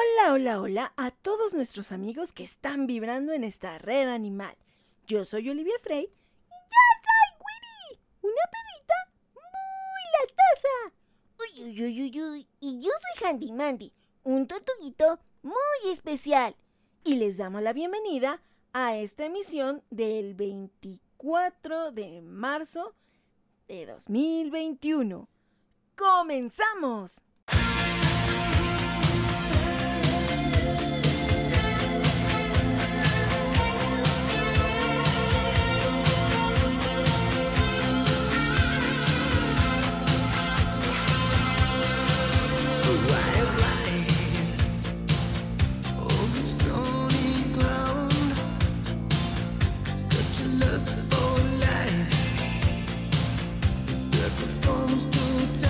Hola, hola, hola a todos nuestros amigos que están vibrando en esta red animal. Yo soy Olivia Frey y ya soy Winnie, una perrita muy latosa. Uy, uy, uy, uy. Y yo soy Handy Mandy, un tortuguito muy especial. Y les damos la bienvenida a esta emisión del 24 de marzo de 2021. ¡Comenzamos! Les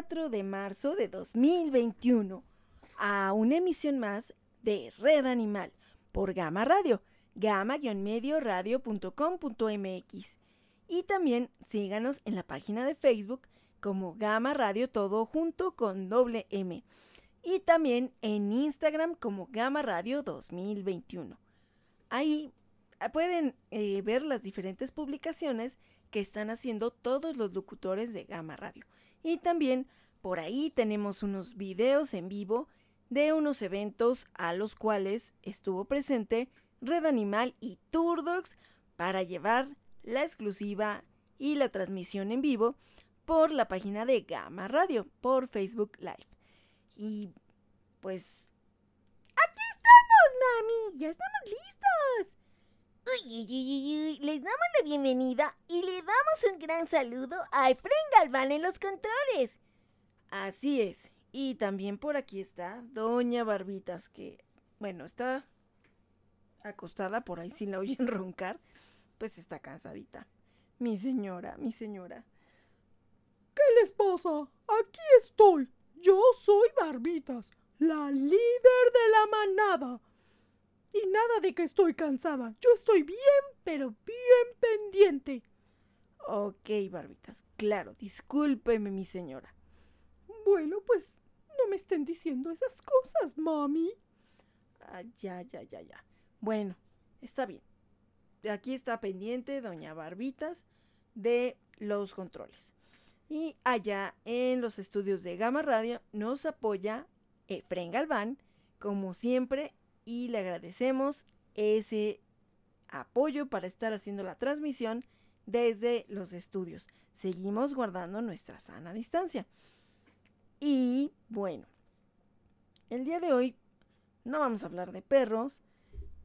24 de marzo de 2021 a una emisión más de Red Animal por Gama Radio, gama-medioradio.com.mx. Y también síganos en la página de Facebook como Gama Radio todo junto con doble M. Y también en Instagram como Gama Radio 2021. Ahí pueden eh, ver las diferentes publicaciones que están haciendo todos los locutores de Gama Radio. Y también por ahí tenemos unos videos en vivo de unos eventos a los cuales estuvo presente Red Animal y Turdox para llevar la exclusiva y la transmisión en vivo por la página de Gama Radio por Facebook Live. Y pues... ¡Aquí estamos, mami! ¡Ya estamos listos! Uy, uy, uy, uy, les damos la bienvenida y le damos un gran saludo a Efren Galván en los controles. Así es. Y también por aquí está Doña Barbitas, que, bueno, está acostada por ahí si la oyen roncar, pues está cansadita. Mi señora, mi señora. ¿Qué les pasa? Aquí estoy. Yo soy Barbitas, la líder de la manada. Y nada de que estoy cansada. Yo estoy bien, pero bien pendiente. Ok, Barbitas, claro, discúlpeme, mi señora. Bueno, pues no me estén diciendo esas cosas, mami. Ah, ya, ya, ya, ya. Bueno, está bien. Aquí está pendiente doña Barbitas de los controles. Y allá en los estudios de Gama Radio nos apoya Efren Galván, como siempre, y le agradecemos ese apoyo para estar haciendo la transmisión desde los estudios. Seguimos guardando nuestra sana distancia. Y bueno, el día de hoy no vamos a hablar de perros,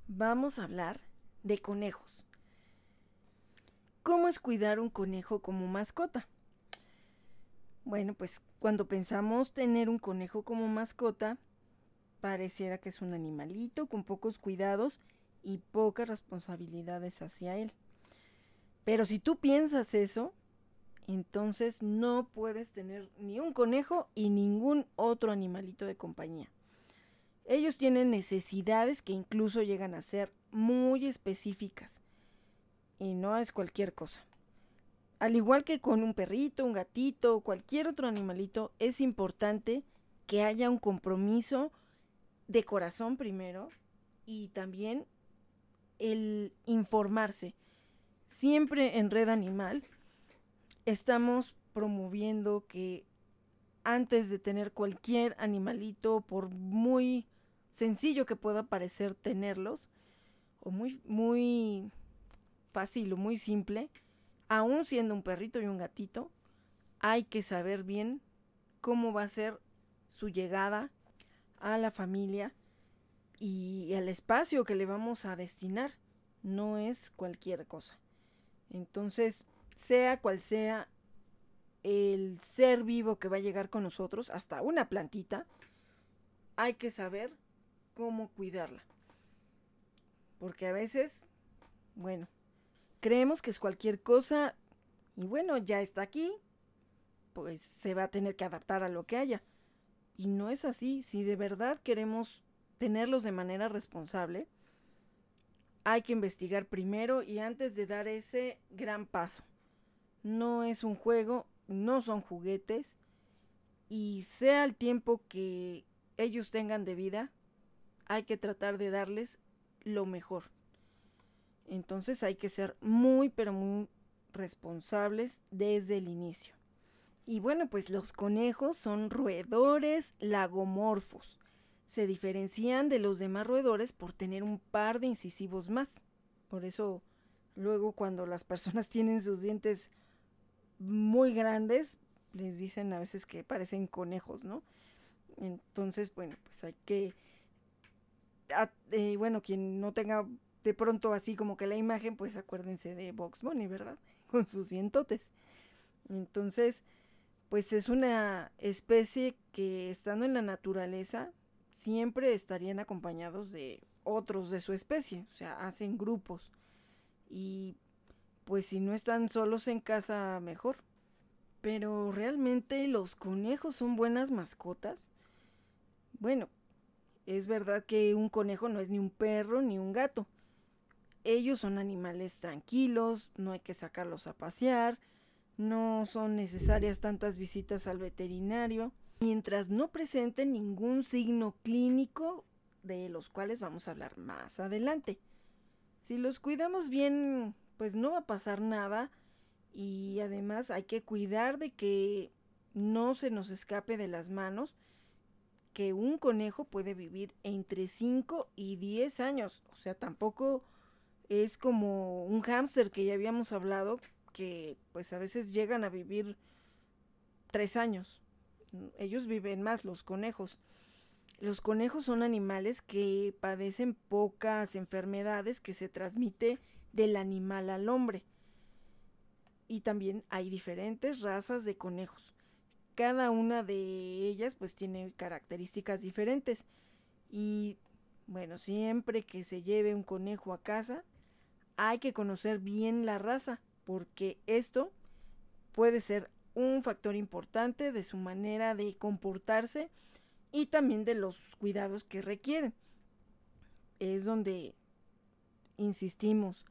vamos a hablar de conejos. ¿Cómo es cuidar un conejo como mascota? Bueno, pues cuando pensamos tener un conejo como mascota, pareciera que es un animalito con pocos cuidados y pocas responsabilidades hacia él. Pero si tú piensas eso, entonces no puedes tener ni un conejo y ningún otro animalito de compañía. Ellos tienen necesidades que incluso llegan a ser muy específicas y no es cualquier cosa. Al igual que con un perrito, un gatito o cualquier otro animalito, es importante que haya un compromiso de corazón primero y también el informarse. Siempre en red animal estamos promoviendo que antes de tener cualquier animalito, por muy sencillo que pueda parecer tenerlos, o muy, muy fácil o muy simple, aún siendo un perrito y un gatito, hay que saber bien cómo va a ser su llegada a la familia y al espacio que le vamos a destinar. No es cualquier cosa. Entonces, sea cual sea el ser vivo que va a llegar con nosotros, hasta una plantita, hay que saber cómo cuidarla. Porque a veces, bueno, creemos que es cualquier cosa y bueno, ya está aquí, pues se va a tener que adaptar a lo que haya. Y no es así. Si de verdad queremos tenerlos de manera responsable, hay que investigar primero y antes de dar ese gran paso no es un juego, no son juguetes y sea el tiempo que ellos tengan de vida, hay que tratar de darles lo mejor. Entonces hay que ser muy, pero muy responsables desde el inicio. Y bueno, pues los conejos son roedores lagomorfos. Se diferencian de los demás roedores por tener un par de incisivos más. Por eso luego cuando las personas tienen sus dientes muy grandes, les dicen a veces que parecen conejos, ¿no? Entonces, bueno, pues hay que, eh, bueno, quien no tenga de pronto así como que la imagen, pues acuérdense de Box Bunny, ¿verdad? Con sus cientotes. Entonces, pues es una especie que estando en la naturaleza siempre estarían acompañados de otros de su especie, o sea, hacen grupos. Y pues si no están solos en casa, mejor. Pero realmente los conejos son buenas mascotas. Bueno, es verdad que un conejo no es ni un perro ni un gato. Ellos son animales tranquilos, no hay que sacarlos a pasear, no son necesarias tantas visitas al veterinario, mientras no presenten ningún signo clínico de los cuales vamos a hablar más adelante. Si los cuidamos bien, pues no va a pasar nada y además hay que cuidar de que no se nos escape de las manos que un conejo puede vivir entre 5 y 10 años. O sea, tampoco es como un hámster que ya habíamos hablado, que pues a veces llegan a vivir 3 años. Ellos viven más, los conejos. Los conejos son animales que padecen pocas enfermedades que se transmite del animal al hombre. Y también hay diferentes razas de conejos. Cada una de ellas pues tiene características diferentes. Y bueno, siempre que se lleve un conejo a casa, hay que conocer bien la raza, porque esto puede ser un factor importante de su manera de comportarse y también de los cuidados que requieren. Es donde insistimos,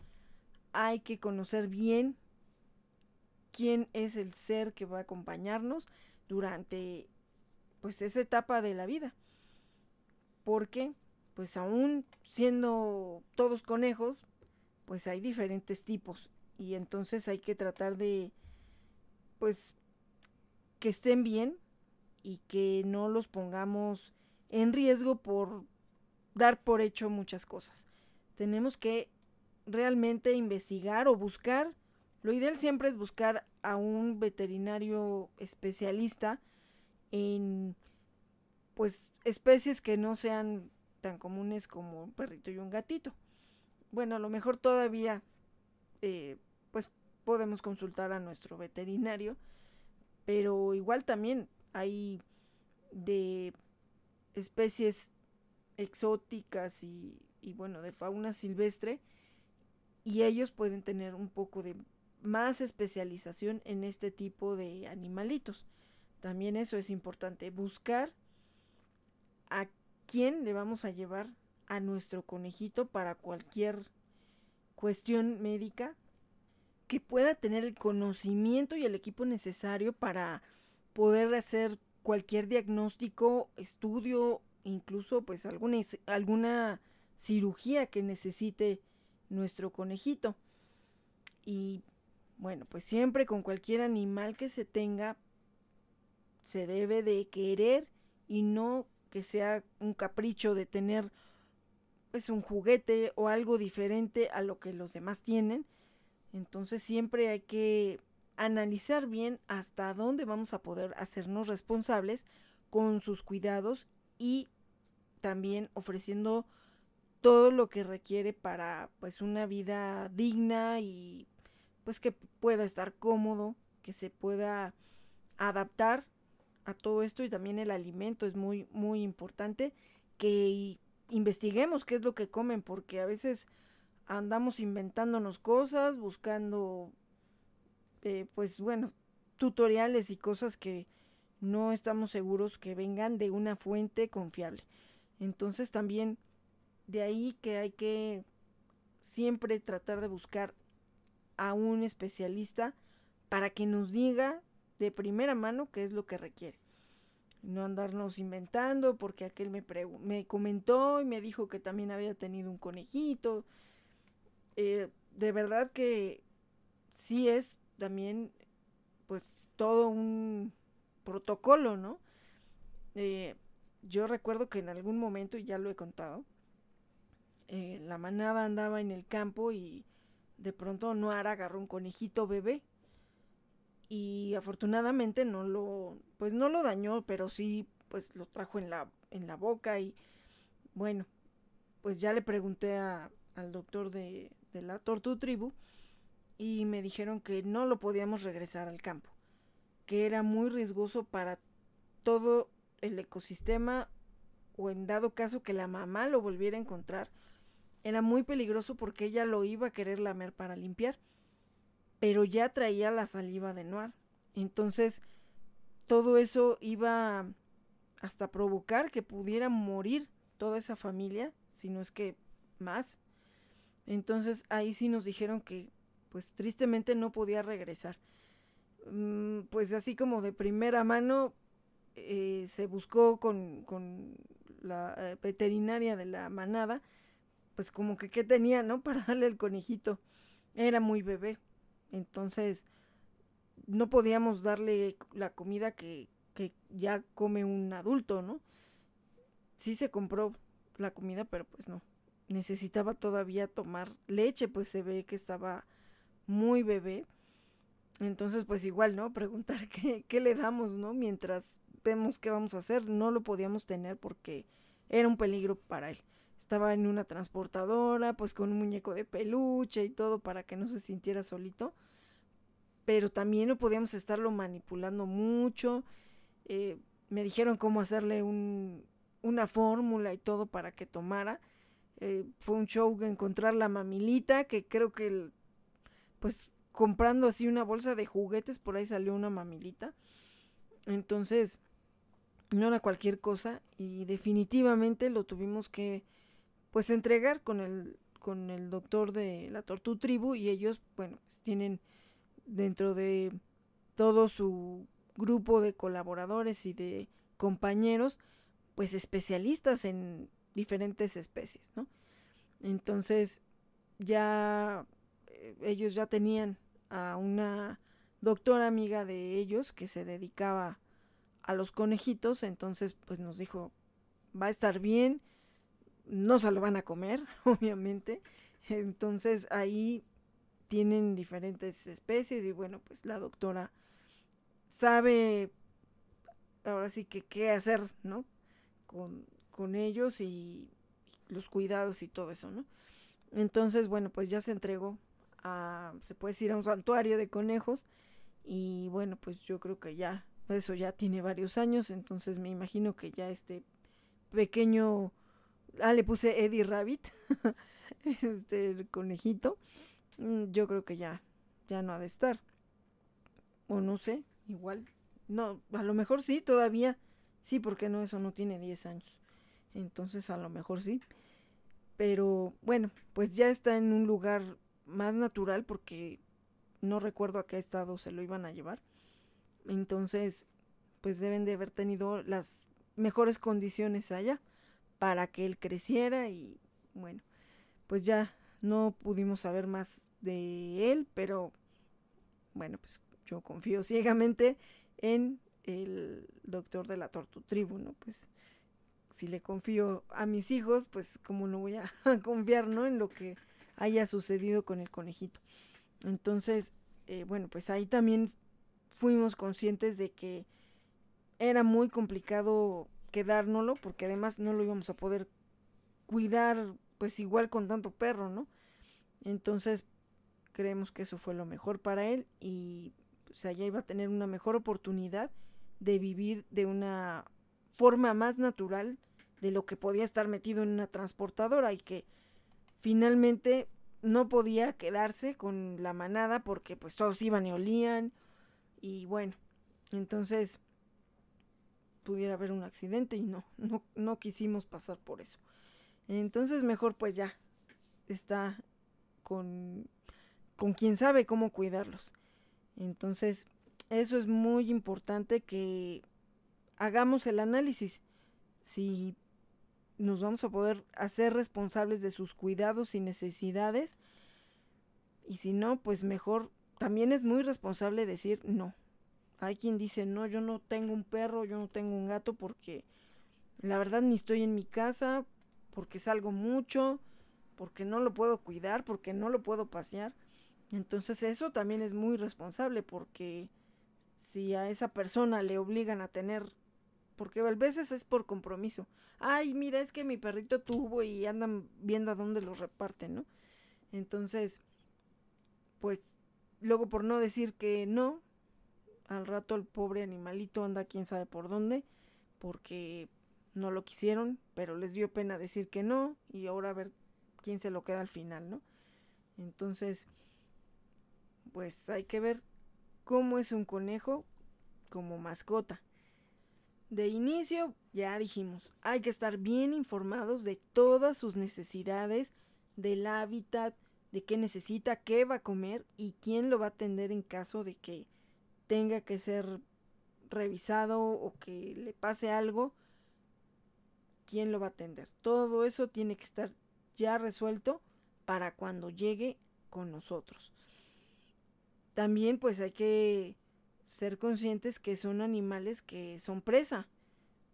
hay que conocer bien quién es el ser que va a acompañarnos durante pues esa etapa de la vida. Porque pues aún siendo todos conejos, pues hay diferentes tipos y entonces hay que tratar de pues que estén bien y que no los pongamos en riesgo por dar por hecho muchas cosas. Tenemos que realmente investigar o buscar, lo ideal siempre es buscar a un veterinario especialista en pues especies que no sean tan comunes como un perrito y un gatito. Bueno, a lo mejor todavía eh, pues podemos consultar a nuestro veterinario, pero igual también hay de especies exóticas y, bueno, de fauna silvestre y ellos pueden tener un poco de más especialización en este tipo de animalitos. También eso es importante, buscar a quién le vamos a llevar a nuestro conejito para cualquier cuestión médica que pueda tener el conocimiento y el equipo necesario para poder hacer cualquier diagnóstico, estudio, incluso pues alguna, alguna cirugía que necesite nuestro conejito. Y bueno, pues siempre con cualquier animal que se tenga, se debe de querer y no que sea un capricho de tener pues un juguete o algo diferente a lo que los demás tienen. Entonces siempre hay que analizar bien hasta dónde vamos a poder hacernos responsables con sus cuidados y también ofreciendo todo lo que requiere para pues una vida digna y pues que pueda estar cómodo, que se pueda adaptar a todo esto y también el alimento es muy muy importante que investiguemos qué es lo que comen porque a veces andamos inventándonos cosas, buscando eh, pues bueno, tutoriales y cosas que no estamos seguros que vengan de una fuente confiable. Entonces también de ahí que hay que siempre tratar de buscar a un especialista para que nos diga de primera mano qué es lo que requiere. No andarnos inventando porque aquel me, me comentó y me dijo que también había tenido un conejito. Eh, de verdad que sí es también pues todo un protocolo, ¿no? Eh, yo recuerdo que en algún momento, y ya lo he contado, eh, la manada andaba en el campo y de pronto Noara agarró un conejito bebé y afortunadamente no lo, pues no lo dañó, pero sí, pues lo trajo en la, en la boca y bueno, pues ya le pregunté a, al doctor de, de la Tortu Tribu y me dijeron que no lo podíamos regresar al campo, que era muy riesgoso para todo el ecosistema o en dado caso que la mamá lo volviera a encontrar, era muy peligroso porque ella lo iba a querer lamer para limpiar, pero ya traía la saliva de Noir. Entonces, todo eso iba hasta provocar que pudiera morir toda esa familia, si no es que más. Entonces ahí sí nos dijeron que pues tristemente no podía regresar. Mm, pues así como de primera mano eh, se buscó con, la eh, veterinaria de la manada pues como que qué tenía, ¿no? Para darle al conejito. Era muy bebé. Entonces, no podíamos darle la comida que, que ya come un adulto, ¿no? Sí se compró la comida, pero pues no. Necesitaba todavía tomar leche, pues se ve que estaba muy bebé. Entonces, pues igual, ¿no? Preguntar qué, qué le damos, ¿no? Mientras vemos qué vamos a hacer. No lo podíamos tener porque era un peligro para él. Estaba en una transportadora, pues con un muñeco de peluche y todo para que no se sintiera solito. Pero también no podíamos estarlo manipulando mucho. Eh, me dijeron cómo hacerle un, una fórmula y todo para que tomara. Eh, fue un show encontrar la mamilita, que creo que, pues, comprando así una bolsa de juguetes, por ahí salió una mamilita. Entonces, no era cualquier cosa y definitivamente lo tuvimos que, pues, entregar con el, con el doctor de la Tortu Tribu y ellos, bueno, pues, tienen dentro de todo su grupo de colaboradores y de compañeros, pues especialistas en diferentes especies, ¿no? Entonces ya eh, ellos ya tenían a una doctora amiga de ellos que se dedicaba a los conejitos, entonces pues nos dijo, va a estar bien, no se lo van a comer, obviamente, entonces ahí tienen diferentes especies y bueno, pues la doctora sabe ahora sí que qué hacer, ¿no? Con, con ellos y los cuidados y todo eso, ¿no? Entonces, bueno, pues ya se entregó a, se puede decir, a un santuario de conejos y bueno, pues yo creo que ya, eso ya tiene varios años, entonces me imagino que ya este pequeño, ah, le puse Eddie Rabbit, este el conejito, mm, yo creo que ya, ya no ha de estar, o no sé, igual, no, a lo mejor sí, todavía, sí, porque no, eso no tiene 10 años. Entonces a lo mejor sí. Pero bueno, pues ya está en un lugar más natural porque no recuerdo a qué estado se lo iban a llevar. Entonces, pues deben de haber tenido las mejores condiciones allá para que él creciera y bueno, pues ya no pudimos saber más de él, pero bueno, pues yo confío ciegamente en el doctor de la Tortu Tribu, ¿no? Pues si le confío a mis hijos, pues como no voy a confiar, ¿no? En lo que haya sucedido con el conejito. Entonces, eh, bueno, pues ahí también fuimos conscientes de que era muy complicado quedárnoslo, porque además no lo íbamos a poder cuidar, pues igual con tanto perro, ¿no? Entonces, creemos que eso fue lo mejor para él y sea, ya iba a tener una mejor oportunidad de vivir de una forma más natural de lo que podía estar metido en una transportadora y que finalmente no podía quedarse con la manada porque pues todos iban y olían y bueno, entonces pudiera haber un accidente y no, no, no quisimos pasar por eso. Entonces mejor pues ya está con, con quien sabe cómo cuidarlos. Entonces eso es muy importante que hagamos el análisis. Si nos vamos a poder hacer responsables de sus cuidados y necesidades. Y si no, pues mejor, también es muy responsable decir no. Hay quien dice, no, yo no tengo un perro, yo no tengo un gato porque la verdad ni estoy en mi casa, porque salgo mucho, porque no lo puedo cuidar, porque no lo puedo pasear. Entonces eso también es muy responsable porque si a esa persona le obligan a tener porque a veces es por compromiso. Ay, mira, es que mi perrito tuvo y andan viendo a dónde lo reparten, ¿no? Entonces, pues, luego por no decir que no, al rato el pobre animalito anda quién sabe por dónde, porque no lo quisieron, pero les dio pena decir que no, y ahora a ver quién se lo queda al final, ¿no? Entonces, pues hay que ver cómo es un conejo como mascota. De inicio, ya dijimos, hay que estar bien informados de todas sus necesidades, del hábitat, de qué necesita, qué va a comer y quién lo va a atender en caso de que tenga que ser revisado o que le pase algo, quién lo va a atender. Todo eso tiene que estar ya resuelto para cuando llegue con nosotros. También pues hay que ser conscientes que son animales que son presa.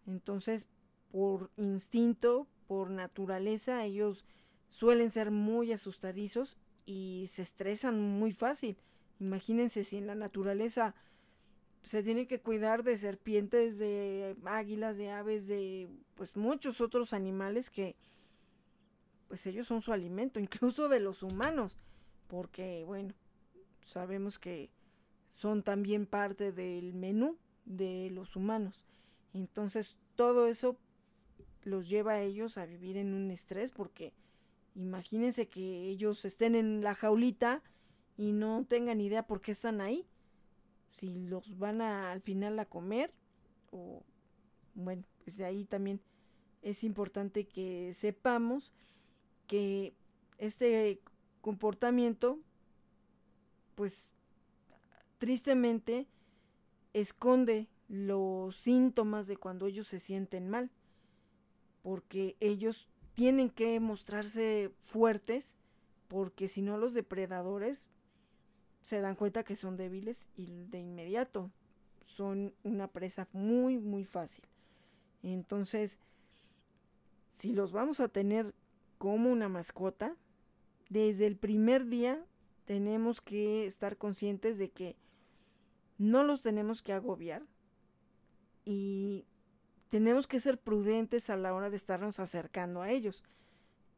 Entonces, por instinto, por naturaleza, ellos suelen ser muy asustadizos y se estresan muy fácil. Imagínense si en la naturaleza se tiene que cuidar de serpientes, de águilas, de aves, de pues muchos otros animales que pues ellos son su alimento, incluso de los humanos, porque bueno, sabemos que son también parte del menú de los humanos. Entonces, todo eso los lleva a ellos a vivir en un estrés porque imagínense que ellos estén en la jaulita y no tengan idea por qué están ahí. Si los van a, al final a comer o bueno, pues de ahí también es importante que sepamos que este comportamiento pues tristemente esconde los síntomas de cuando ellos se sienten mal, porque ellos tienen que mostrarse fuertes, porque si no los depredadores se dan cuenta que son débiles y de inmediato son una presa muy, muy fácil. Entonces, si los vamos a tener como una mascota, desde el primer día tenemos que estar conscientes de que no los tenemos que agobiar y tenemos que ser prudentes a la hora de estarnos acercando a ellos.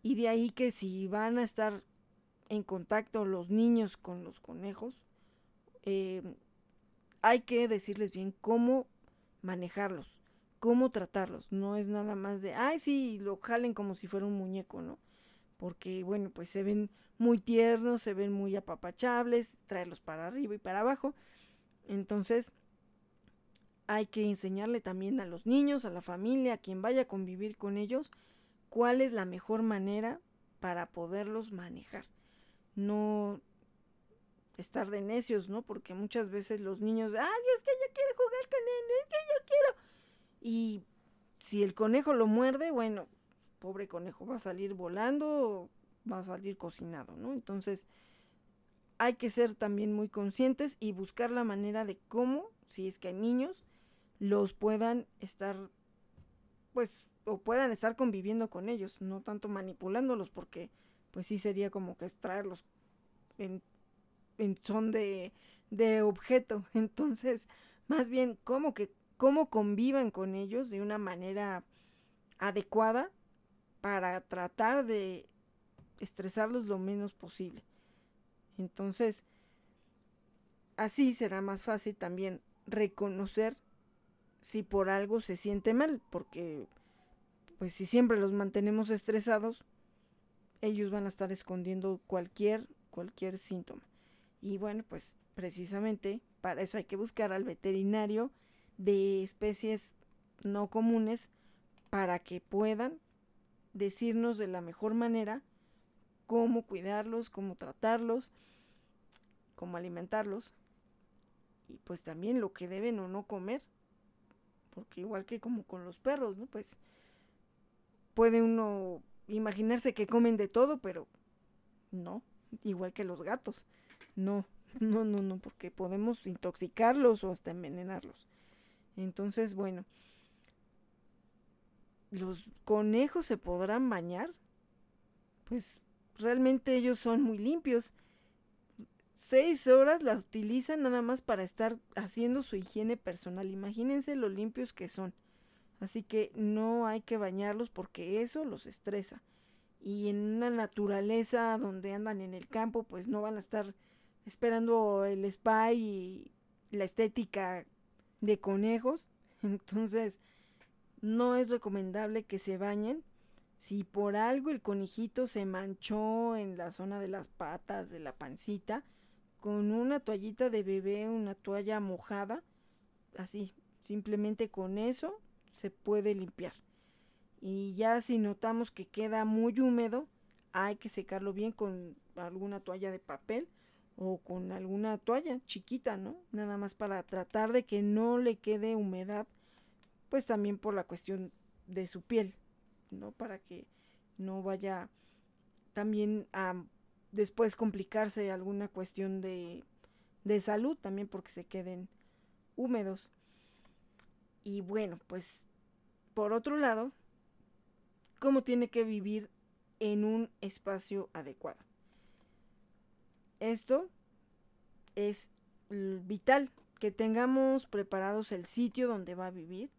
Y de ahí que si van a estar en contacto los niños con los conejos, eh, hay que decirles bien cómo manejarlos, cómo tratarlos. No es nada más de, ay, sí, lo jalen como si fuera un muñeco, ¿no? Porque, bueno, pues se ven muy tiernos, se ven muy apapachables, traerlos para arriba y para abajo. Entonces, hay que enseñarle también a los niños, a la familia, a quien vaya a convivir con ellos, cuál es la mejor manera para poderlos manejar. No estar de necios, ¿no? Porque muchas veces los niños, ay, es que yo quiero jugar con él, es que yo quiero. Y si el conejo lo muerde, bueno, pobre conejo va a salir volando, va a salir cocinado, ¿no? Entonces, hay que ser también muy conscientes y buscar la manera de cómo, si es que hay niños, los puedan estar, pues, o puedan estar conviviendo con ellos, no tanto manipulándolos, porque pues sí sería como que extraerlos en, en son de, de objeto. Entonces, más bien, como que, cómo convivan con ellos de una manera adecuada para tratar de estresarlos lo menos posible. Entonces, así será más fácil también reconocer si por algo se siente mal, porque pues si siempre los mantenemos estresados, ellos van a estar escondiendo cualquier cualquier síntoma. Y bueno, pues precisamente para eso hay que buscar al veterinario de especies no comunes para que puedan decirnos de la mejor manera cómo cuidarlos, cómo tratarlos, cómo alimentarlos y pues también lo que deben o no comer. Porque igual que como con los perros, ¿no? Pues puede uno imaginarse que comen de todo, pero no, igual que los gatos. No, no, no, no, porque podemos intoxicarlos o hasta envenenarlos. Entonces, bueno, ¿los conejos se podrán bañar? Pues realmente ellos son muy limpios. Seis horas las utilizan nada más para estar haciendo su higiene personal. Imagínense lo limpios que son. Así que no hay que bañarlos porque eso los estresa. Y en una naturaleza donde andan en el campo, pues no van a estar esperando el spa y la estética de conejos. Entonces, no es recomendable que se bañen si por algo el conejito se manchó en la zona de las patas, de la pancita, con una toallita de bebé, una toalla mojada, así, simplemente con eso se puede limpiar. Y ya si notamos que queda muy húmedo, hay que secarlo bien con alguna toalla de papel o con alguna toalla chiquita, ¿no? Nada más para tratar de que no le quede humedad, pues también por la cuestión de su piel. ¿no? Para que no vaya también a después complicarse alguna cuestión de, de salud, también porque se queden húmedos. Y bueno, pues por otro lado, ¿cómo tiene que vivir en un espacio adecuado? Esto es vital, que tengamos preparados el sitio donde va a vivir,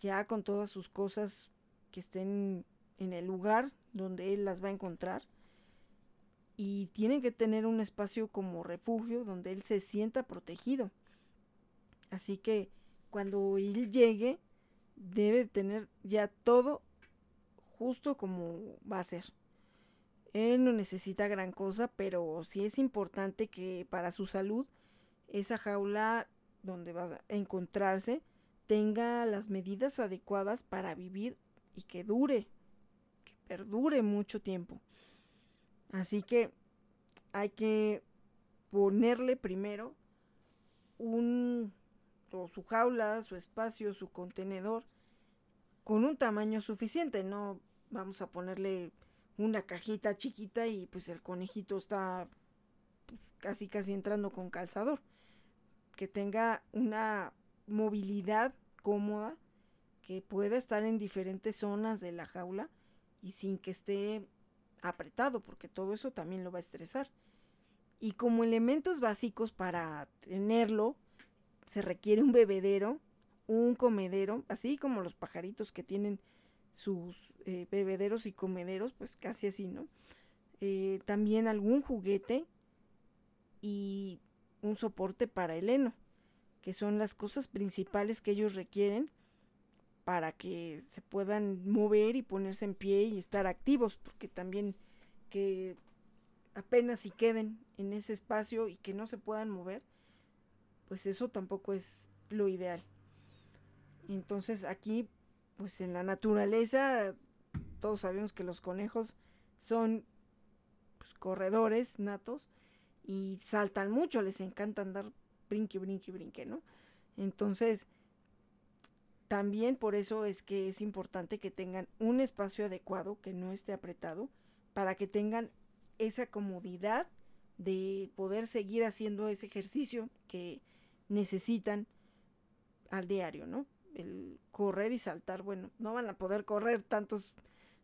ya con todas sus cosas que estén en el lugar donde él las va a encontrar. Y tiene que tener un espacio como refugio donde él se sienta protegido. Así que cuando él llegue, debe tener ya todo justo como va a ser. Él no necesita gran cosa, pero sí es importante que para su salud esa jaula donde va a encontrarse tenga las medidas adecuadas para vivir y que dure, que perdure mucho tiempo. Así que hay que ponerle primero un o su jaula, su espacio, su contenedor con un tamaño suficiente, no vamos a ponerle una cajita chiquita y pues el conejito está pues, casi casi entrando con calzador. Que tenga una movilidad cómoda, que pueda estar en diferentes zonas de la jaula y sin que esté apretado, porque todo eso también lo va a estresar. Y como elementos básicos para tenerlo, se requiere un bebedero, un comedero, así como los pajaritos que tienen sus eh, bebederos y comederos, pues casi así, ¿no? Eh, también algún juguete y un soporte para el heno, que son las cosas principales que ellos requieren para que se puedan mover y ponerse en pie y estar activos, porque también que apenas si queden en ese espacio y que no se puedan mover, pues eso tampoco es lo ideal. Entonces aquí, pues en la naturaleza, todos sabemos que los conejos son pues, corredores natos y saltan mucho, les encanta andar brinque, brinque, brinque, ¿no? Entonces, también por eso es que es importante que tengan un espacio adecuado, que no esté apretado, para que tengan esa comodidad de poder seguir haciendo ese ejercicio que necesitan al diario, ¿no? El correr y saltar, bueno, no van a poder correr tantos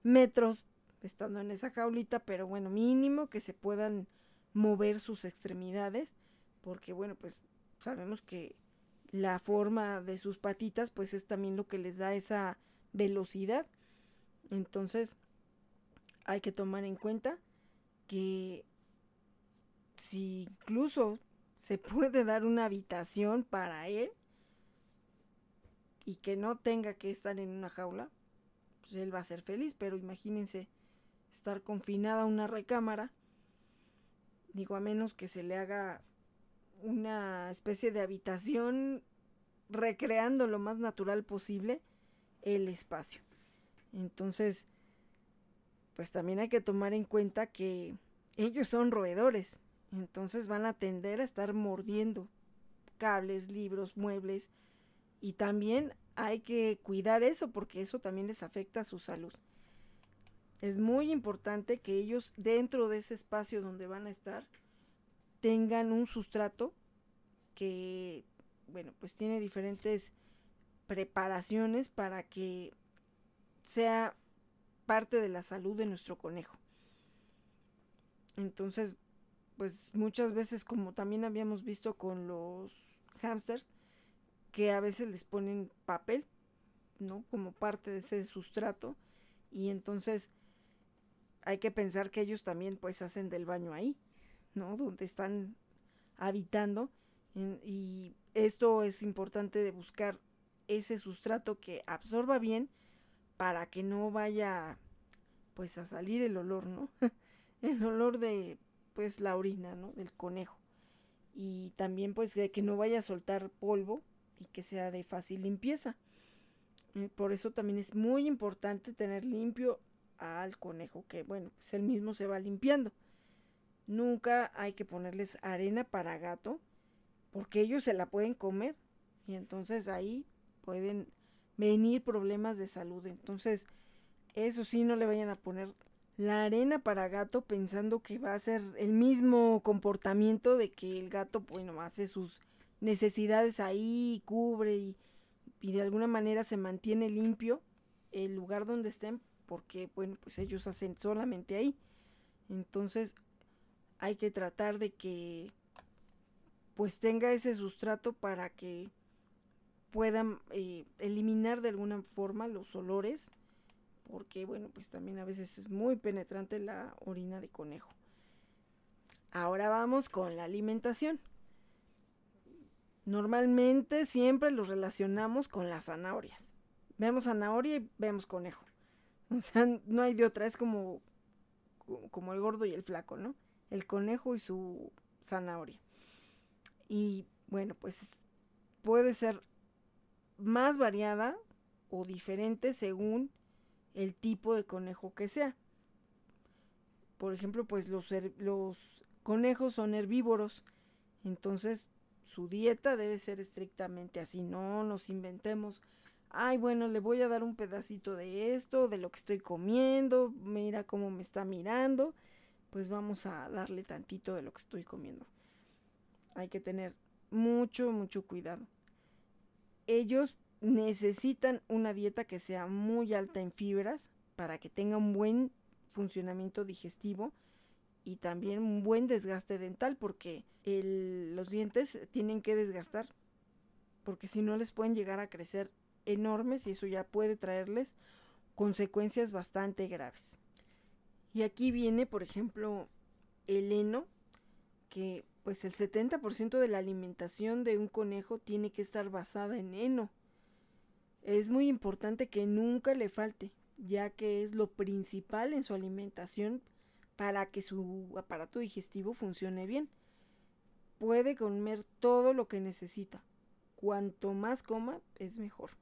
metros estando en esa jaulita, pero bueno, mínimo que se puedan mover sus extremidades, porque bueno, pues sabemos que la forma de sus patitas, pues es también lo que les da esa velocidad. Entonces, hay que tomar en cuenta que si incluso se puede dar una habitación para él y que no tenga que estar en una jaula, pues él va a ser feliz, pero imagínense estar confinada a una recámara, digo a menos que se le haga una especie de habitación recreando lo más natural posible el espacio. Entonces, pues también hay que tomar en cuenta que ellos son roedores entonces van a tender a estar mordiendo cables, libros, muebles. Y también hay que cuidar eso porque eso también les afecta a su salud. Es muy importante que ellos dentro de ese espacio donde van a estar tengan un sustrato que, bueno, pues tiene diferentes preparaciones para que sea parte de la salud de nuestro conejo. Entonces, pues muchas veces como también habíamos visto con los hamsters, que a veces les ponen papel, ¿no? Como parte de ese sustrato y entonces hay que pensar que ellos también pues hacen del baño ahí, ¿no? Donde están habitando y esto es importante de buscar ese sustrato que absorba bien para que no vaya pues a salir el olor, ¿no? el olor de pues la orina, ¿no? Del conejo. Y también pues de que no vaya a soltar polvo y que sea de fácil limpieza. Eh, por eso también es muy importante tener limpio al conejo, que bueno, pues él mismo se va limpiando. Nunca hay que ponerles arena para gato, porque ellos se la pueden comer y entonces ahí pueden venir problemas de salud. Entonces, eso sí, no le vayan a poner la arena para gato pensando que va a ser el mismo comportamiento de que el gato, bueno, hace sus necesidades ahí, cubre y, y de alguna manera se mantiene limpio el lugar donde estén porque, bueno, pues ellos hacen solamente ahí. Entonces hay que tratar de que pues tenga ese sustrato para que puedan eh, eliminar de alguna forma los olores porque bueno pues también a veces es muy penetrante la orina de conejo. Ahora vamos con la alimentación. Normalmente siempre los relacionamos con las zanahorias. Vemos zanahoria y vemos conejo. O sea no hay de otra es como como el gordo y el flaco no el conejo y su zanahoria. Y bueno, pues puede ser más variada o diferente según el tipo de conejo que sea. Por ejemplo, pues los, conejos son herbívoros, entonces su dieta debe ser estrictamente así, no nos inventemos, ay bueno, le voy a dar un pedacito de esto, de lo que estoy comiendo, mira cómo me está mirando, pues vamos a darle tantito de lo que estoy comiendo hay que tener mucho, mucho cuidado. Ellos necesitan una dieta que sea muy alta en fibras para que tenga un buen funcionamiento digestivo y también un buen desgaste dental porque los dientes tienen que desgastar porque si no les pueden llegar a crecer enormes y eso ya puede traerles consecuencias bastante graves. Y aquí viene, por ejemplo, el heno, que pues el 70% de la alimentación de un conejo tiene que estar basada en heno. Es muy importante que nunca le falte, ya que es lo principal en su alimentación para que su aparato digestivo funcione bien. Puede comer todo lo que necesita. Cuanto más coma, es mejor.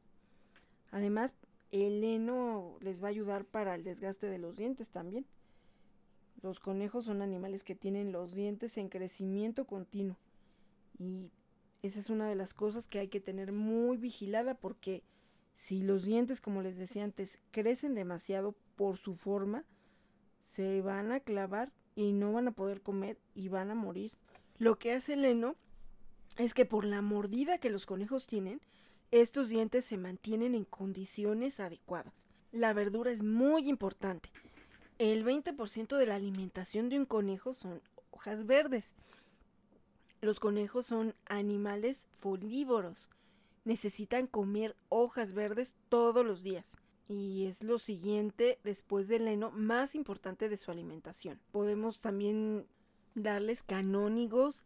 Además, el heno les va a ayudar para el desgaste de los dientes también. Los conejos son animales que tienen los dientes en crecimiento continuo y esa es una de las cosas que hay que tener muy vigilada porque si los dientes, como les decía antes, crecen demasiado por su forma, se van a clavar y no van a poder comer y van a morir. Lo que hace el heno es que por la mordida que los conejos tienen, estos dientes se mantienen en condiciones adecuadas. La verdura es muy importante. El 20% de la alimentación de un conejo son hojas verdes. Los conejos son animales folívoros. Necesitan comer hojas verdes todos los días. Y es lo siguiente después del heno más importante de su alimentación. Podemos también darles canónigos,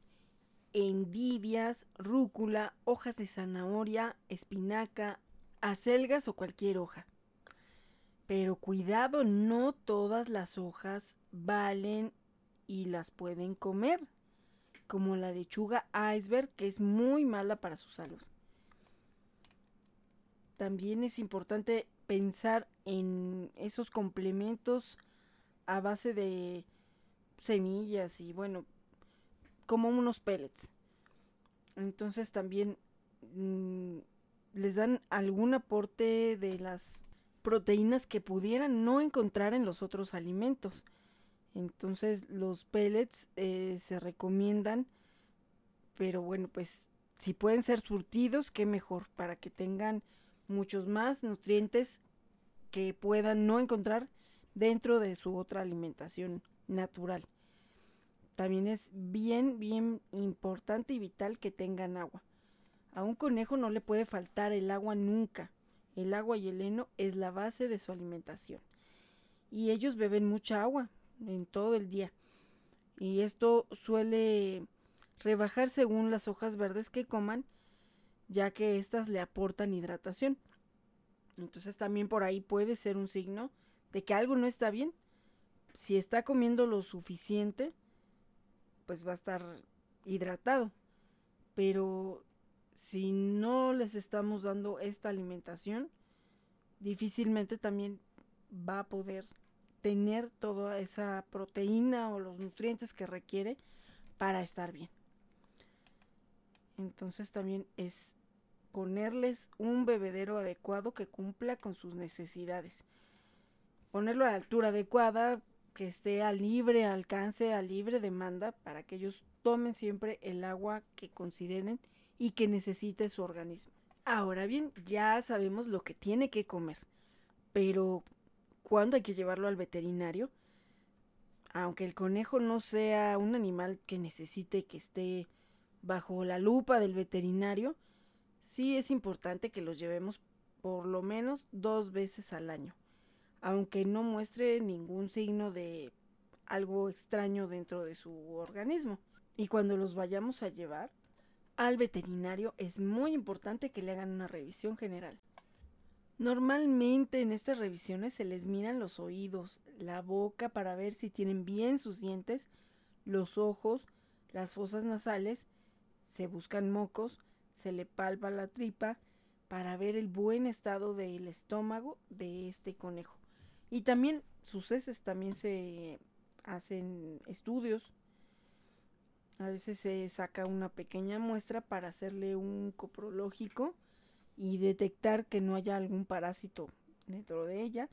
endivias, rúcula, hojas de zanahoria, espinaca, acelgas o cualquier hoja. Pero cuidado, no todas las hojas valen y las pueden comer, como la lechuga iceberg, que es muy mala para su salud. También es importante pensar en esos complementos a base de semillas y bueno, como unos pellets. Entonces también mm, les dan algún aporte de las proteínas que pudieran no encontrar en los otros alimentos. Entonces los pellets eh, se recomiendan, pero bueno, pues si pueden ser surtidos, qué mejor, para que tengan muchos más nutrientes que puedan no encontrar dentro de su otra alimentación natural. También es bien, bien importante y vital que tengan agua. A un conejo no le puede faltar el agua nunca. El agua y el heno es la base de su alimentación. Y ellos beben mucha agua en todo el día. Y esto suele rebajar según las hojas verdes que coman, ya que éstas le aportan hidratación. Entonces también por ahí puede ser un signo de que algo no está bien. Si está comiendo lo suficiente, pues va a estar hidratado. Pero si no les estamos dando esta alimentación, difícilmente también va a poder tener toda esa proteína o los nutrientes que requiere para estar bien. Entonces también es ponerles un bebedero adecuado que cumpla con sus necesidades. Ponerlo a la altura adecuada, que esté a libre alcance, a libre demanda, para que ellos tomen siempre el agua que consideren y que necesite su organismo. Ahora bien, ya sabemos lo que tiene que comer, pero ¿cuándo hay que llevarlo al veterinario? Aunque el conejo no sea un animal que necesite que esté bajo la lupa del veterinario, sí es importante que los llevemos por lo menos dos veces al año, aunque no muestre ningún signo de algo extraño dentro de su organismo. Y cuando los vayamos a llevar al veterinario es muy importante que le hagan una revisión general. Normalmente en estas revisiones se les miran los oídos, la boca para ver si tienen bien sus dientes, los ojos, las fosas nasales, se buscan mocos, se le palpa la tripa para ver el buen estado del estómago de este conejo. Y también sus heces también se hacen estudios. A veces se saca una pequeña muestra para hacerle un coprológico y detectar que no haya algún parásito dentro de ella.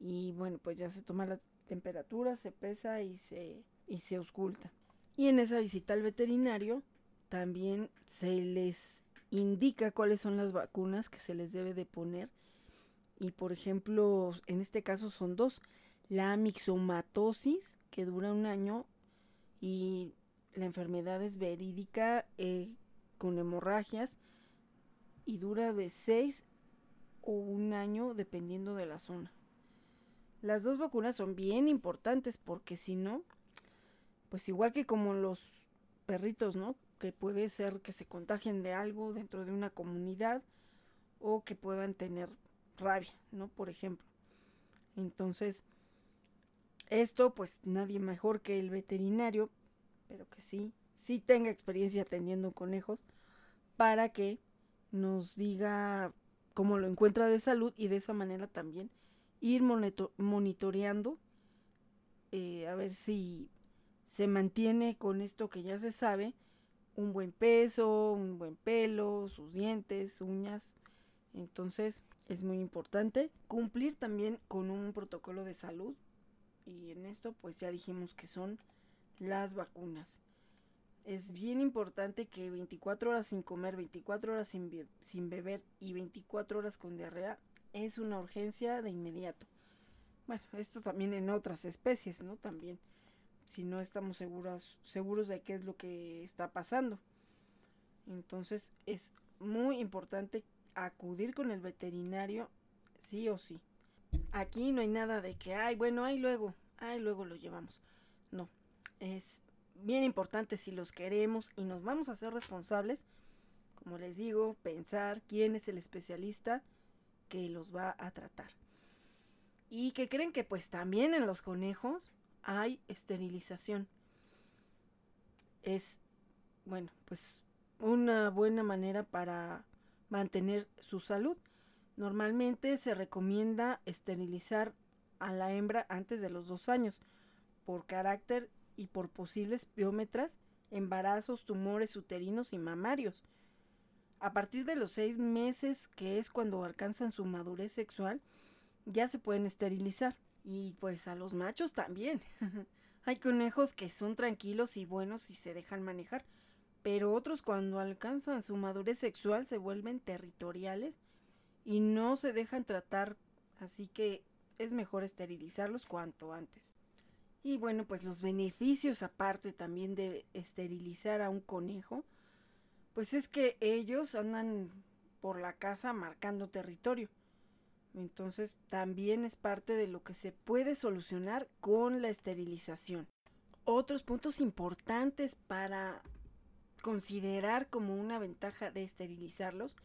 Y bueno, pues ya se toma la temperatura, se pesa y se, y se ausculta. Y en esa visita al veterinario también se les indica cuáles son las vacunas que se les debe de poner. Y por ejemplo, en este caso son dos. La mixomatosis, que dura un año, y la enfermedad es verídica eh, con hemorragias y dura de seis o un año dependiendo de la zona. Las dos vacunas son bien importantes porque si no, pues igual que como los perritos, ¿no? Que puede ser que se contagien de algo dentro de una comunidad o que puedan tener rabia, ¿no? Por ejemplo. Entonces, esto pues nadie mejor que el veterinario, pero que sí, sí tenga experiencia atendiendo conejos, para que nos diga cómo lo encuentra de salud y de esa manera también ir monitoreando eh, a ver si se mantiene con esto que ya se sabe un buen peso, un buen pelo, sus dientes, uñas. Entonces es muy importante cumplir también con un protocolo de salud y en esto pues ya dijimos que son las vacunas. Es bien importante que 24 horas sin comer, 24 horas sin, sin beber y 24 horas con diarrea es una urgencia de inmediato. Bueno, esto también en otras especies, ¿no? También si no estamos seguros, seguros de qué es lo que está pasando. Entonces es muy importante acudir con el veterinario sí o sí. Aquí no hay nada de que, ay, bueno, ahí luego, ay, luego lo llevamos. No, es bien importante si los queremos y nos vamos a hacer responsables, como les digo, pensar quién es el especialista que los va a tratar. Y que creen que pues también en los conejos hay esterilización. Es, bueno, pues una buena manera para mantener su salud. Normalmente se recomienda esterilizar a la hembra antes de los dos años por carácter y por posibles biómetras, embarazos, tumores uterinos y mamarios. A partir de los seis meses, que es cuando alcanzan su madurez sexual, ya se pueden esterilizar. Y pues a los machos también. Hay conejos que son tranquilos y buenos y se dejan manejar, pero otros cuando alcanzan su madurez sexual se vuelven territoriales y no se dejan tratar, así que es mejor esterilizarlos cuanto antes. Y bueno, pues los beneficios aparte también de esterilizar a un conejo, pues es que ellos andan por la casa marcando territorio. Entonces también es parte de lo que se puede solucionar con la esterilización. Otros puntos importantes para considerar como una ventaja de esterilizarlos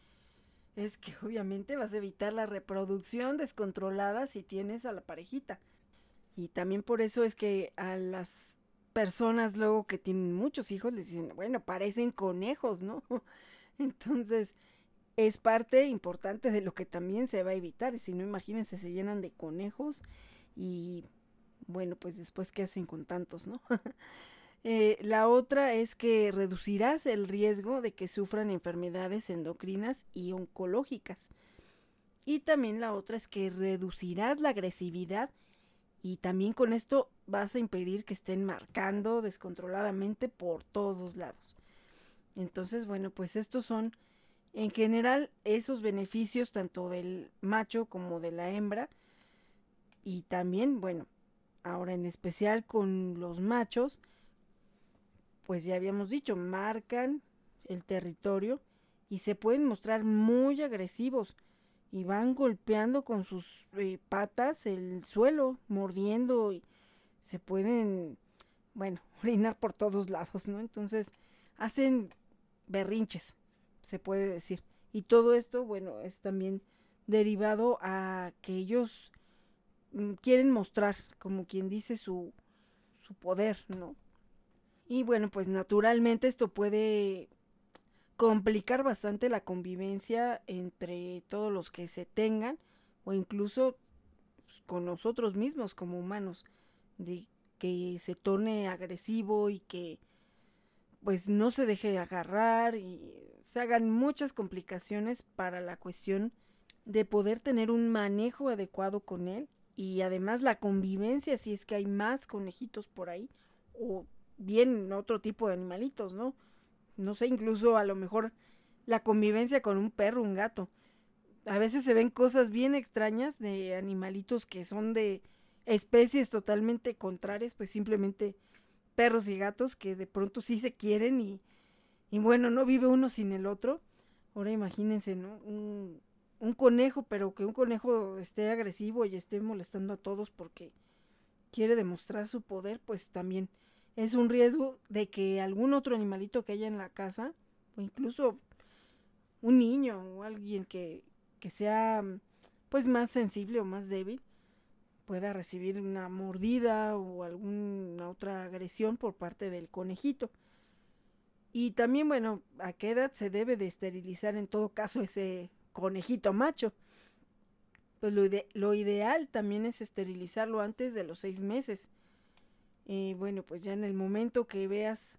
es que obviamente vas a evitar la reproducción descontrolada si tienes a la parejita. Y también por eso es que a las personas luego que tienen muchos hijos les dicen, bueno, parecen conejos, ¿no? Entonces, es parte importante de lo que también se va a evitar. Si no, imagínense, se llenan de conejos y bueno, pues después qué hacen con tantos, ¿no? eh, la otra es que reducirás el riesgo de que sufran enfermedades endocrinas y oncológicas. Y también la otra es que reducirás la agresividad Y también con esto vas a impedir que estén marcando descontroladamente por todos lados. Entonces, bueno, pues estos son en general esos beneficios tanto del macho como de la hembra. Y también, bueno, ahora en especial con los machos, pues ya habíamos dicho, marcan el territorio y se pueden mostrar muy agresivos y van golpeando con sus eh, patas el suelo, mordiendo y se pueden, bueno, orinar por todos lados, ¿no? Entonces hacen berrinches, se puede decir. Y todo esto, bueno, es también derivado a que ellos mm, quieren mostrar, como quien dice, su, su poder, ¿no? Y bueno, pues naturalmente esto puede complicar bastante la convivencia entre todos los que se tengan o incluso pues, con nosotros mismos como humanos, de que se torne agresivo y que pues no se deje agarrar y se hagan muchas complicaciones para la cuestión de poder tener un manejo adecuado con él y además la convivencia si es que hay más conejitos por ahí o bien otro tipo de animalitos, ¿no? No sé, incluso a lo mejor la convivencia con un perro, un gato. A veces se ven cosas bien extrañas de animalitos que son de especies totalmente contrarias, pues simplemente perros y gatos que de pronto sí se quieren y, y bueno, no vive uno sin el otro. Ahora imagínense, ¿no? Un, conejo, pero que un conejo esté agresivo y esté molestando a todos porque quiere demostrar su poder, pues también es un riesgo de que algún otro animalito que haya en la casa, o incluso un niño o alguien que, que sea pues más sensible o más débil, pueda recibir una mordida o alguna otra agresión por parte del conejito. Y también, bueno, a qué edad se debe de esterilizar en todo caso ese conejito macho. Pues lo, lo ideal también es esterilizarlo antes de los seis meses y bueno, pues ya en el momento que veas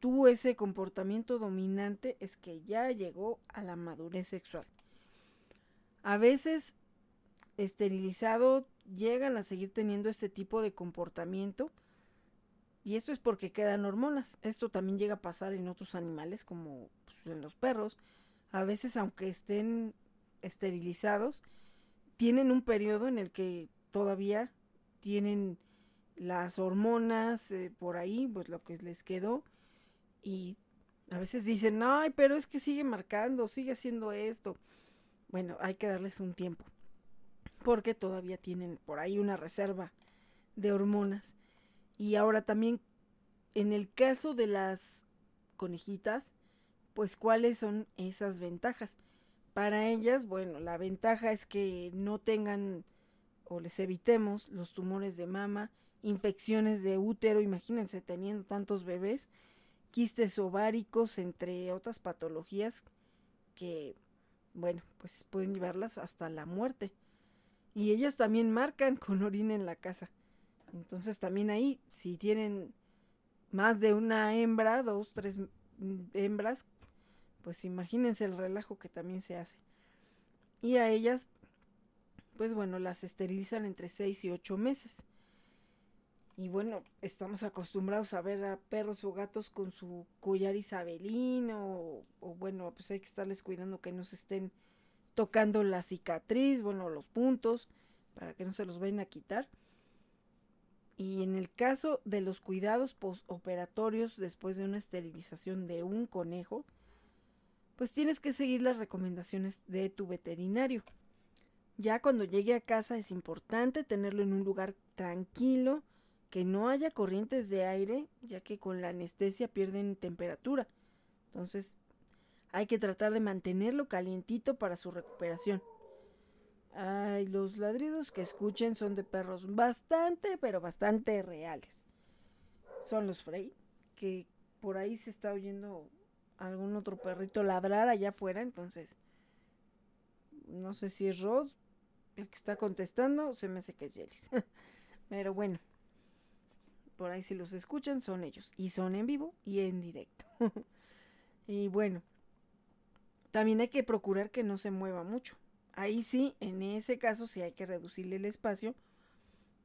tú ese comportamiento dominante es que ya llegó a la madurez sexual. A veces esterilizado llegan a seguir teniendo este tipo de comportamiento y esto es porque quedan hormonas. Esto también llega a pasar en otros animales como pues, en los perros. A veces aunque estén esterilizados, tienen un periodo en el que todavía tienen las hormonas eh, por ahí, pues lo que les quedó. Y a veces dicen, ay, pero es que sigue marcando, sigue haciendo esto. Bueno, hay que darles un tiempo, porque todavía tienen por ahí una reserva de hormonas. Y ahora también, en el caso de las conejitas, pues cuáles son esas ventajas. Para ellas, bueno, la ventaja es que no tengan o les evitemos los tumores de mama, infecciones de útero, imagínense teniendo tantos bebés, quistes ováricos, entre otras patologías que, bueno, pues pueden llevarlas hasta la muerte. Y ellas también marcan con orina en la casa. Entonces también ahí, si tienen más de una hembra, dos, tres hembras, pues imagínense el relajo que también se hace. Y a ellas, pues bueno, las esterilizan entre seis y ocho meses. Y bueno, estamos acostumbrados a ver a perros o gatos con su collar isabelino, o, bueno, pues hay que estarles cuidando que no se estén tocando la cicatriz, bueno, los puntos, para que no se los vayan a quitar. Y en el caso de los cuidados postoperatorios después de una esterilización de un conejo, pues tienes que seguir las recomendaciones de tu veterinario. Ya cuando llegue a casa es importante tenerlo en un lugar tranquilo, que no haya corrientes de aire, ya que con la anestesia pierden temperatura. Entonces, hay que tratar de mantenerlo calientito para su recuperación. Ay, los ladridos que escuchen son de perros bastante, pero bastante reales. Son los Frey, que por ahí se está oyendo algún otro perrito ladrar allá afuera, entonces no sé si es Rod el que está contestando, se me hace que es Jellis. pero bueno, por ahí si los escuchan son ellos. Y son en vivo y en directo. y bueno, también hay que procurar que no se mueva mucho. Ahí sí, en ese caso sí hay que reducirle el espacio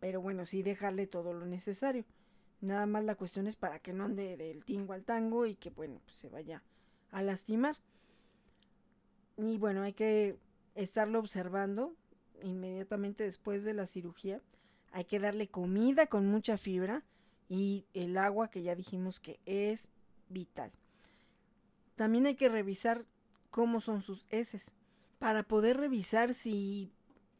Pero bueno, sí dejarle todo lo necesario. Nada más la cuestión es para que no ande del tingo al tango y que bueno, pues se vaya a lastimar. Y bueno, hay que estarlo observando inmediatamente después de la cirugía. Hay que darle comida con mucha fibra y el agua que ya dijimos que es vital. También hay que revisar cómo son sus heces para poder revisar si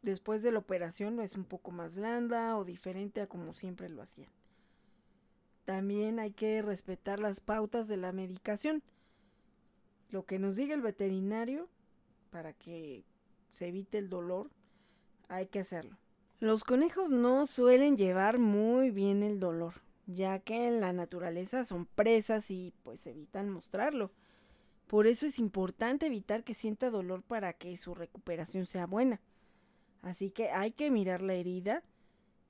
después de la operación es un poco más blanda o diferente a como siempre lo hacían. También hay que respetar las pautas de la medicación. Lo que nos diga el veterinario para que se evite el dolor, hay que hacerlo. Los conejos no suelen llevar muy bien el dolor, ya que en la naturaleza son presas y pues evitan mostrarlo. Por eso es importante evitar que sienta dolor para que su recuperación sea buena. Así que hay que mirar la herida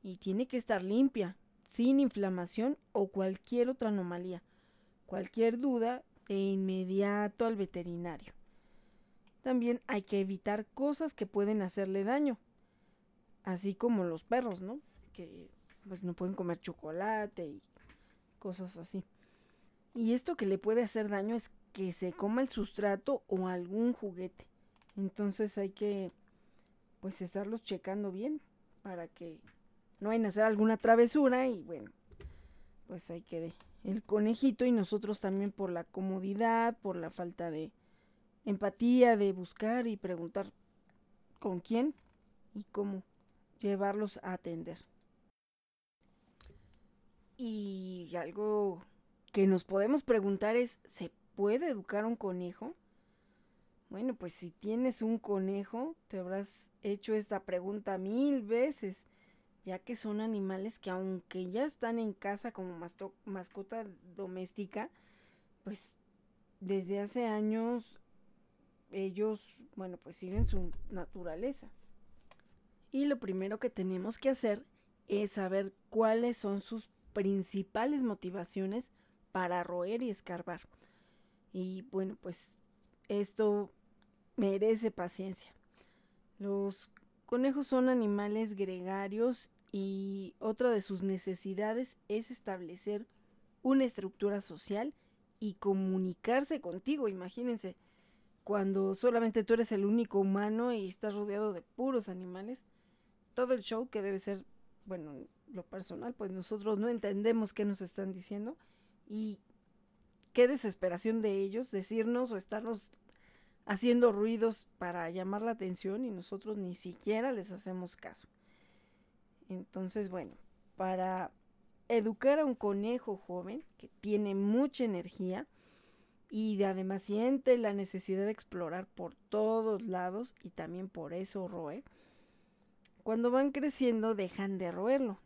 y tiene que estar limpia, sin inflamación o cualquier otra anomalía. Cualquier duda, de inmediato al veterinario. También hay que evitar cosas que pueden hacerle daño, así como los perros, ¿no? Que pues no pueden comer chocolate y cosas así. Y esto que le puede hacer daño es que se coma el sustrato o algún juguete. Entonces hay que pues estarlos checando bien para que no vayan a hacer alguna travesura y bueno, pues ahí quede el conejito y nosotros también por la comodidad, por la falta de empatía, de buscar y preguntar con quién y cómo llevarlos a atender. Y algo que nos podemos preguntar es, ¿se puede educar un conejo? Bueno, pues si tienes un conejo, te habrás hecho esta pregunta mil veces, ya que son animales que aunque ya están en casa como mascota doméstica, pues desde hace años ellos, bueno, pues siguen su naturaleza. Y lo primero que tenemos que hacer es saber cuáles son sus principales motivaciones para roer y escarbar. Y bueno, pues esto merece paciencia. Los conejos son animales gregarios y otra de sus necesidades es establecer una estructura social y comunicarse contigo. Imagínense, cuando solamente tú eres el único humano y estás rodeado de puros animales, todo el show que debe ser, bueno, lo personal, pues nosotros no entendemos qué nos están diciendo y qué desesperación de ellos decirnos o estarnos haciendo ruidos para llamar la atención y nosotros ni siquiera les hacemos caso. Entonces, bueno, para educar a un conejo joven que tiene mucha energía y además siente la necesidad de explorar por todos lados y también por eso roe, cuando van creciendo dejan de roerlo,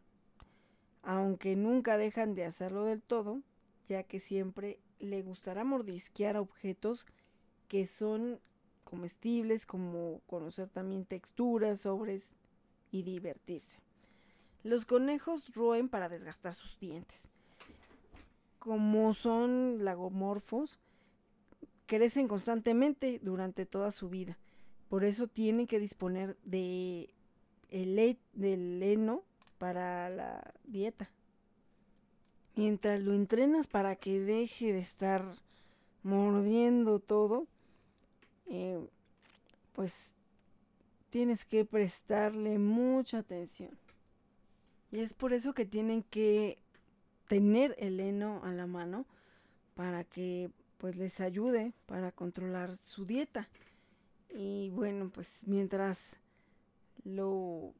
aunque nunca dejan de hacerlo del todo, ya que siempre le gustará mordisquear objetos que son comestibles, como conocer también texturas, sobres y divertirse. Los conejos roen para desgastar sus dientes. Como son lagomorfos, crecen constantemente durante toda su vida. Por eso tienen que disponer de el del heno para la dieta. Mientras lo entrenas para que deje de estar mordiendo todo, eh, pues tienes que prestarle mucha atención. Y es por eso que tienen que tener el heno a la mano para que pues les ayude para controlar su dieta. Y bueno, pues mientras lo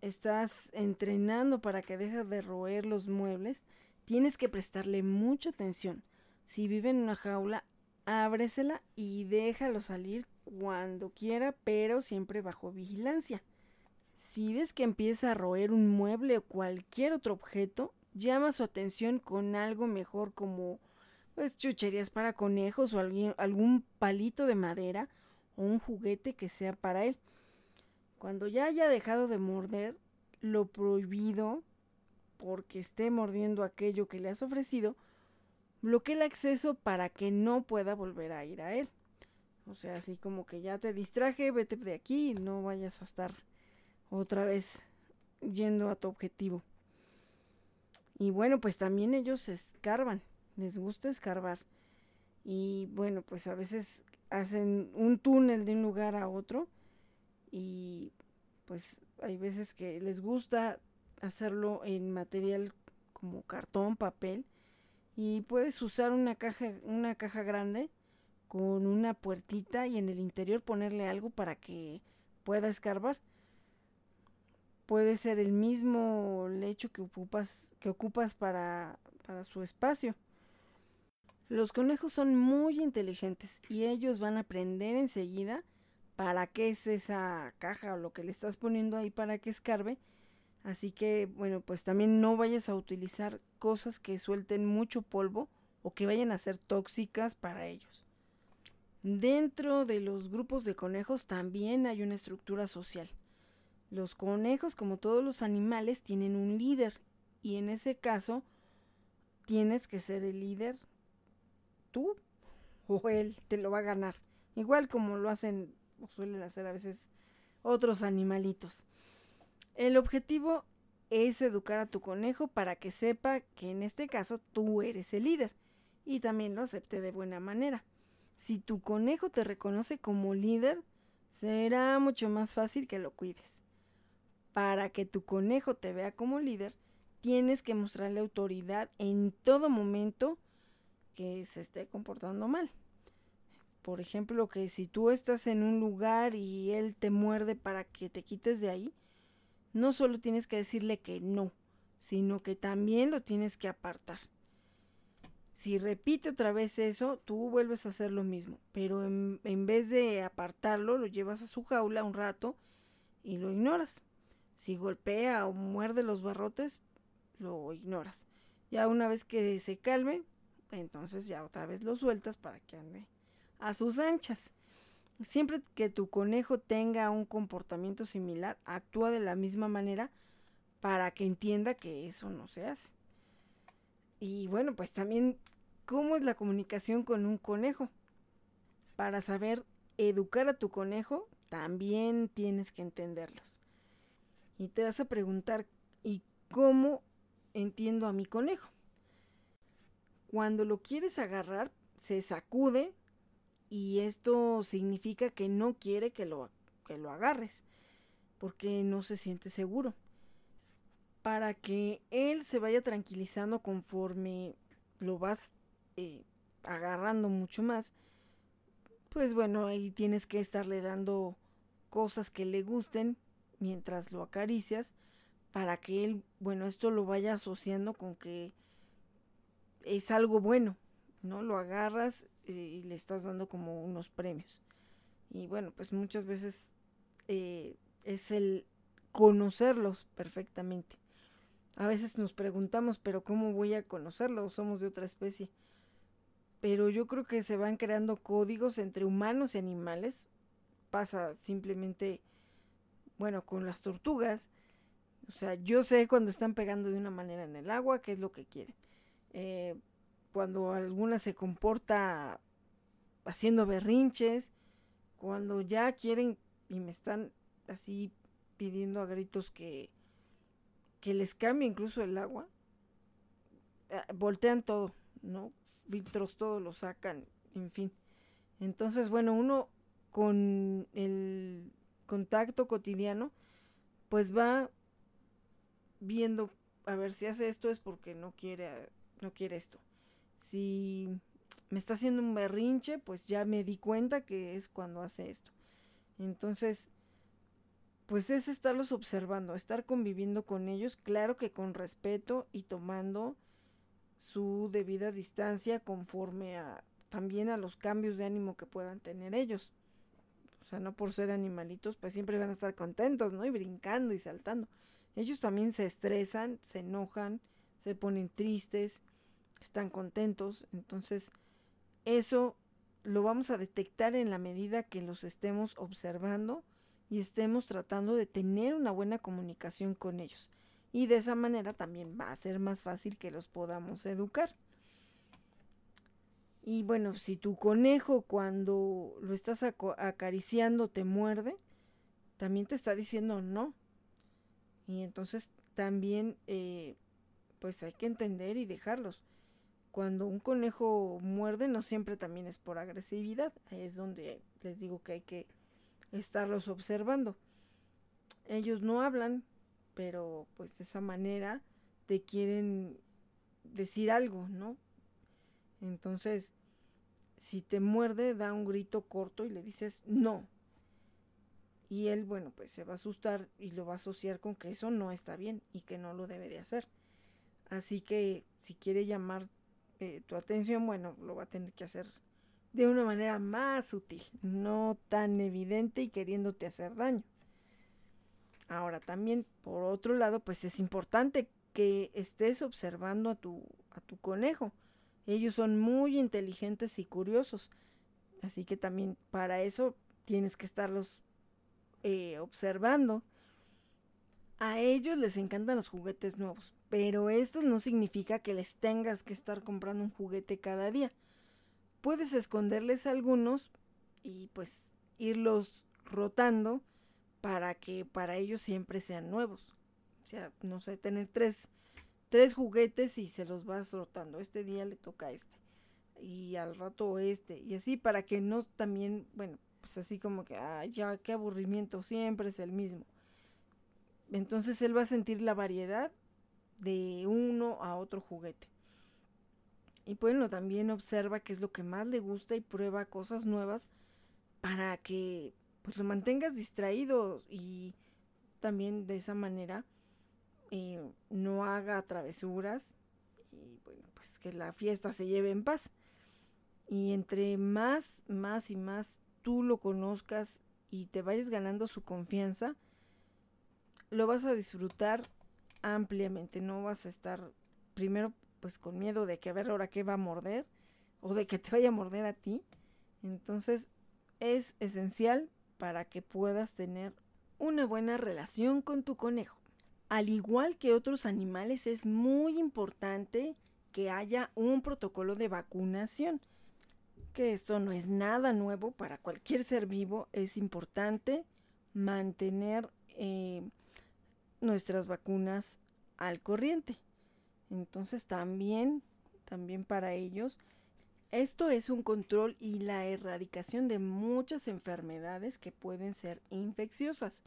estás entrenando para que deje de roer los muebles, tienes que prestarle mucha atención. Si vive en una jaula, ábresela y déjalo salir cuando quiera, pero siempre bajo vigilancia. Si ves que empieza a roer un mueble o cualquier otro objeto, llama su atención con algo mejor como pues chucherías para conejos o algún palito de madera o un juguete que sea para él. Cuando ya haya dejado de morder, lo prohibido, porque esté mordiendo aquello que le has ofrecido, bloquea el acceso para que no pueda volver a ir a él. O sea, así como que ya te distraje, vete de aquí y no vayas a estar otra vez yendo a tu objetivo. Y bueno, pues también ellos escarban, les gusta escarbar. Y bueno, pues a veces hacen un túnel de un lugar a otro y pues hay veces que les gusta hacerlo en material como cartón, papel y puedes usar una caja, una caja grande con una puertita y en el interior ponerle algo para que pueda escarbar. Puede ser el mismo lecho que ocupas, que ocupas para, para su espacio. Los conejos son muy inteligentes y ellos van a aprender enseguida para qué es esa caja o lo que le estás poniendo ahí para que escarbe. Así que, bueno, pues también no vayas a utilizar cosas que suelten mucho polvo o que vayan a ser tóxicas para ellos. Dentro de los grupos de conejos también hay una estructura social. Los conejos, como todos los animales, tienen un líder y en ese caso tienes que ser el líder tú o él te lo va a ganar. Igual como lo hacen o suelen hacer a veces otros animalitos. El objetivo es educar a tu conejo para que sepa que en este caso tú eres el líder y también lo acepte de buena manera. Si tu conejo te reconoce como líder, será mucho más fácil que lo cuides. Para que tu conejo te vea como líder, tienes que mostrarle autoridad en todo momento que se esté comportando mal. Por ejemplo, que si tú estás en un lugar y él te muerde para que te quites de ahí, no solo tienes que decirle que no, sino que también lo tienes que apartar. Si repite otra vez eso, tú vuelves a hacer lo mismo, pero en, en, vez de apartarlo, lo llevas a su jaula un rato y lo ignoras. Si golpea o muerde los barrotes, lo ignoras. Ya una vez que se calme, entonces ya otra vez lo sueltas para que ande a sus anchas. Siempre que tu conejo tenga un comportamiento similar, actúa de la misma manera para que entienda que eso no se hace. Y bueno, pues también, ¿cómo es la comunicación con un conejo? Para saber educar a tu conejo, también tienes que entenderlos. Y te vas a preguntar, ¿y cómo entiendo a mi conejo? Cuando lo quieres agarrar, se sacude y esto significa que no quiere que lo, que lo agarres porque no se siente seguro. Para que él se vaya tranquilizando conforme lo vas eh, agarrando mucho más, pues bueno, ahí tienes que estarle dando cosas que le gusten mientras lo acaricias para que él, bueno, esto lo vaya asociando con que es algo bueno, ¿no? Lo agarras eh, y le estás dando como unos premios. Y bueno, pues muchas veces eh, es el conocerlos perfectamente. A veces nos preguntamos, pero ¿cómo voy a conocerlo? Somos de otra especie. Pero yo creo que se van creando códigos entre humanos y animales. Pasa simplemente, bueno, con las tortugas. O sea, yo sé cuando están pegando de una manera en el agua, qué es lo que quieren. Eh, cuando alguna se comporta haciendo berrinches, cuando ya quieren y me están así pidiendo a gritos que, que les cambie incluso el agua, eh, voltean todo, ¿no? Filtros todo lo sacan, en fin. Entonces, bueno, uno con el contacto cotidiano, pues va viendo a ver si hace esto es porque no quiere no quiere esto. Si me está haciendo un berrinche, pues ya me di cuenta que es cuando hace esto. Entonces, pues es estarlos observando, estar conviviendo con ellos, claro que con respeto y tomando su debida distancia conforme a también a los cambios de ánimo que puedan tener ellos. O sea, no por ser animalitos, pues siempre van a estar contentos, ¿no? Y brincando y saltando. Ellos también se estresan, se enojan, se ponen tristes, están contentos. Entonces, eso lo vamos a detectar en la medida que los estemos observando y estemos tratando de tener una buena comunicación con ellos. Y de esa manera también va a ser más fácil que los podamos educar. Y bueno, si tu conejo cuando lo estás acariciando te muerde, también te está diciendo no. Y entonces también eh, pues hay que entender y dejarlos. Cuando un conejo muerde no siempre también es por agresividad. Ahí es donde les digo que hay que estarlos observando. Ellos no hablan, pero pues de esa manera te quieren decir algo, ¿no? Entonces, si te muerde, da un grito corto y le dices no. Y él, bueno, pues se va a asustar y lo va a asociar con que eso no está bien y que no lo debe de hacer. Así que si quiere llamar eh, tu atención, bueno, lo va a tener que hacer de una manera más sutil, no tan evidente y queriéndote hacer daño. Ahora también, por otro lado, pues es importante que estés observando a tu, a tu conejo. Ellos son muy inteligentes y curiosos. Así que también para eso tienes que estarlos eh, observando. A ellos les encantan los juguetes nuevos, pero esto no significa que les tengas que estar comprando un juguete cada día. Puedes esconderles algunos y pues irlos rotando para que para ellos siempre sean nuevos. O sea, no sé, tener tres, tres juguetes y se los vas rotando. Este día le toca este y al rato este y así para que no también, bueno, pues así como que, ay, ya, qué aburrimiento, siempre es el mismo. Entonces él va a sentir la variedad de uno a otro juguete. Y bueno, también observa qué es lo que más le gusta y prueba cosas nuevas para que pues lo mantengas distraído y también de esa manera eh, no haga travesuras y bueno, pues que la fiesta se lleve en paz. Y entre más, más y más tú lo conozcas y te vayas ganando su confianza, lo vas a disfrutar ampliamente. No vas a estar primero pues con miedo de que a ver ahora qué va a morder o de que te vaya a morder a ti. Entonces es esencial para que puedas tener una buena relación con tu conejo. Al igual que otros animales es muy importante que haya un protocolo de vacunación que esto no es nada nuevo para cualquier ser vivo, es importante mantener eh, nuestras vacunas al corriente. Entonces también, también para ellos, esto es un control y la erradicación de muchas enfermedades que pueden ser infecciosas.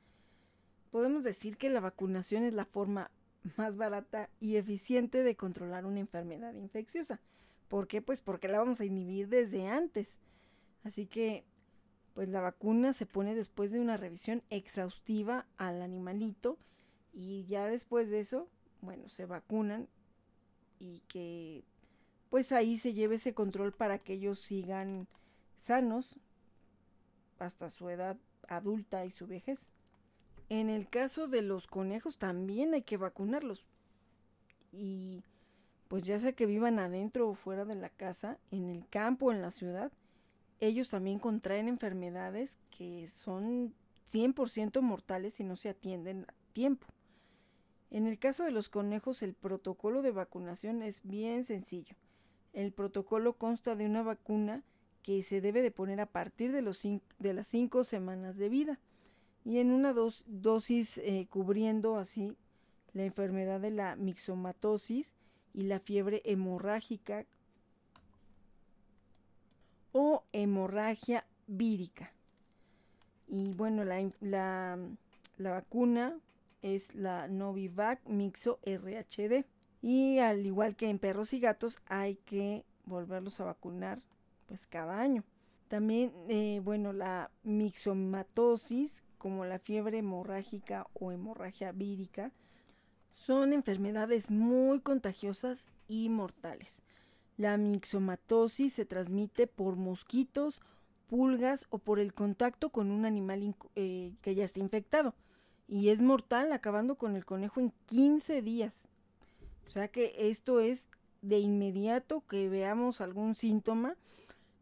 Podemos decir que la vacunación es la forma más barata y eficiente de controlar una enfermedad infecciosa. ¿Por qué? Pues porque la vamos a inhibir desde antes. Así que, pues la vacuna se pone después de una revisión exhaustiva al animalito y ya después de eso, bueno, se vacunan y que pues ahí se lleve ese control para que ellos sigan sanos hasta su edad adulta y su vejez. En el caso de los conejos también hay que vacunarlos. Y pues ya sea que vivan adentro o fuera de la casa, en el campo en la ciudad, ellos también contraen enfermedades que son 100% mortales si no se atienden a tiempo. En el caso de los conejos, el protocolo de vacunación es bien sencillo. El protocolo consta de una vacuna que se debe de poner a partir de, las 5 semanas de vida y en una dosis eh, cubriendo así la enfermedad de la mixomatosis y la fiebre hemorrágica o hemorragia vírica. Y bueno, la, la vacuna es la Novivac Mixo RHD. Y al igual que en perros y gatos, hay que volverlos a vacunar pues cada año. También, eh, bueno, la mixomatosis, como la fiebre hemorrágica o hemorragia vírica, son enfermedades muy contagiosas y mortales. La mixomatosis se transmite por mosquitos, pulgas o por el contacto con un animal eh, que ya está infectado. Y es mortal, acabando con el conejo en 15 días. O sea que esto es de inmediato que veamos algún síntoma.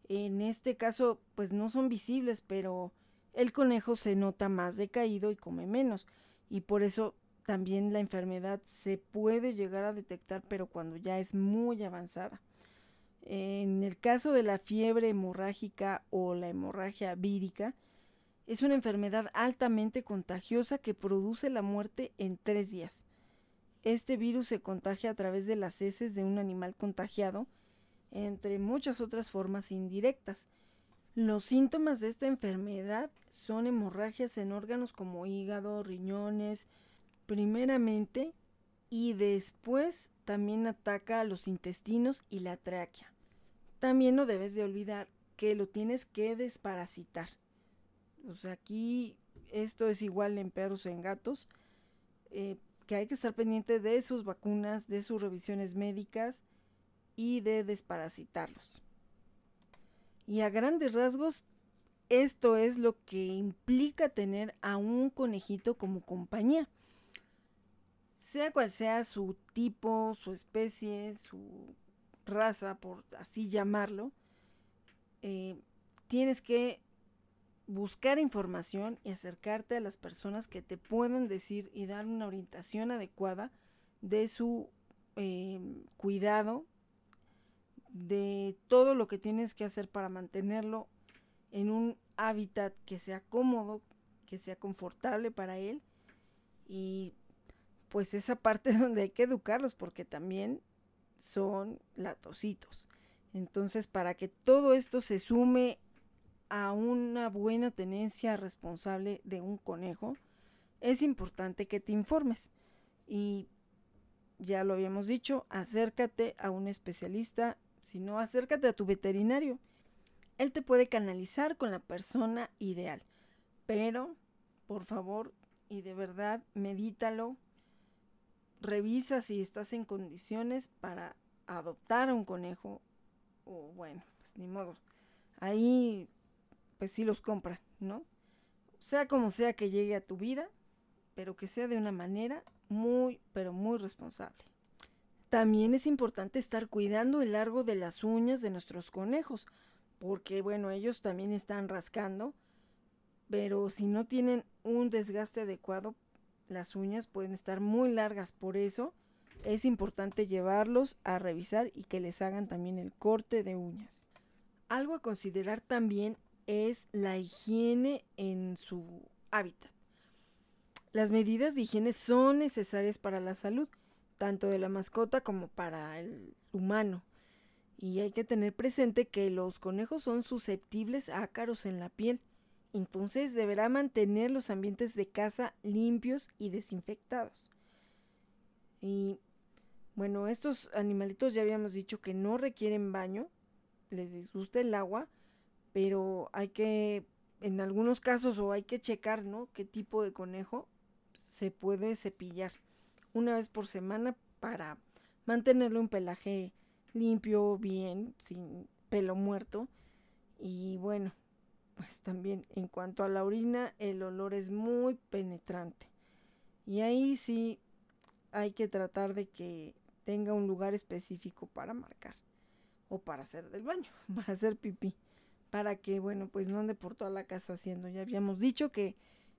En este caso, pues no son visibles, pero el conejo se nota más decaído y come menos. Y por eso también la enfermedad se puede llegar a detectar, pero cuando ya es muy avanzada. En el caso de la fiebre hemorrágica o la hemorragia vírica, Es una enfermedad altamente contagiosa que produce la muerte en tres días. Este virus se contagia a través de las heces de un animal contagiado, entre muchas otras formas indirectas. Los síntomas de esta enfermedad son hemorragias en órganos como hígado, riñones, primeramente, y después también ataca a los intestinos y la tráquea. También no debes de olvidar que lo tienes que desparasitar. O sea, aquí esto es igual en perros o en gatos, eh, que hay que estar pendiente de sus vacunas, de sus revisiones médicas y de desparasitarlos. Y a grandes rasgos, esto es lo que implica tener a un conejito como compañía. Sea cual sea su tipo, su especie, su raza, por así llamarlo, eh, tienes que buscar información y acercarte a las personas que te puedan decir y dar una orientación adecuada de su eh, cuidado, de todo lo que tienes que hacer para mantenerlo en un hábitat que sea cómodo, que sea confortable para él y pues esa parte donde hay que educarlos porque también son latositos. Entonces, para que todo esto se sume a una buena tenencia responsable de un conejo, es importante que te informes. Y ya lo habíamos dicho, acércate a un especialista, si no, acércate a tu veterinario. Él te puede canalizar con la persona ideal. Pero, por favor, y de verdad, medítalo. Revisa si estás en condiciones para adoptar a un conejo. O bueno, pues ni modo. Ahí pues sí los compra, ¿no? Sea como sea que llegue a tu vida, pero que sea de una manera muy, pero muy responsable. También es importante estar cuidando el largo de las uñas de nuestros conejos, porque bueno, ellos también están rascando, pero si no tienen un desgaste adecuado, las uñas pueden estar muy largas, por eso es importante llevarlos a revisar y que les hagan también el corte de uñas. Algo a considerar también es la higiene en su hábitat. Las medidas de higiene son necesarias para la salud, tanto de la mascota como para el humano. Y hay que tener presente que los conejos son susceptibles a ácaros en la piel. Entonces deberá mantener los ambientes de casa limpios y desinfectados. Y bueno, estos animalitos ya habíamos dicho que no requieren baño, les disgusta el agua, pero hay que, en algunos casos, o hay que checar, ¿no? Qué tipo de conejo se puede cepillar una vez por semana para mantenerlo un pelaje limpio, bien, sin pelo muerto. Y bueno, pues también en cuanto a la orina, el olor es muy penetrante. Y ahí sí hay que tratar de que tenga un lugar específico para marcar o para hacer del baño, para hacer pipí para que, bueno, pues no ande por toda la casa haciendo. Ya habíamos dicho que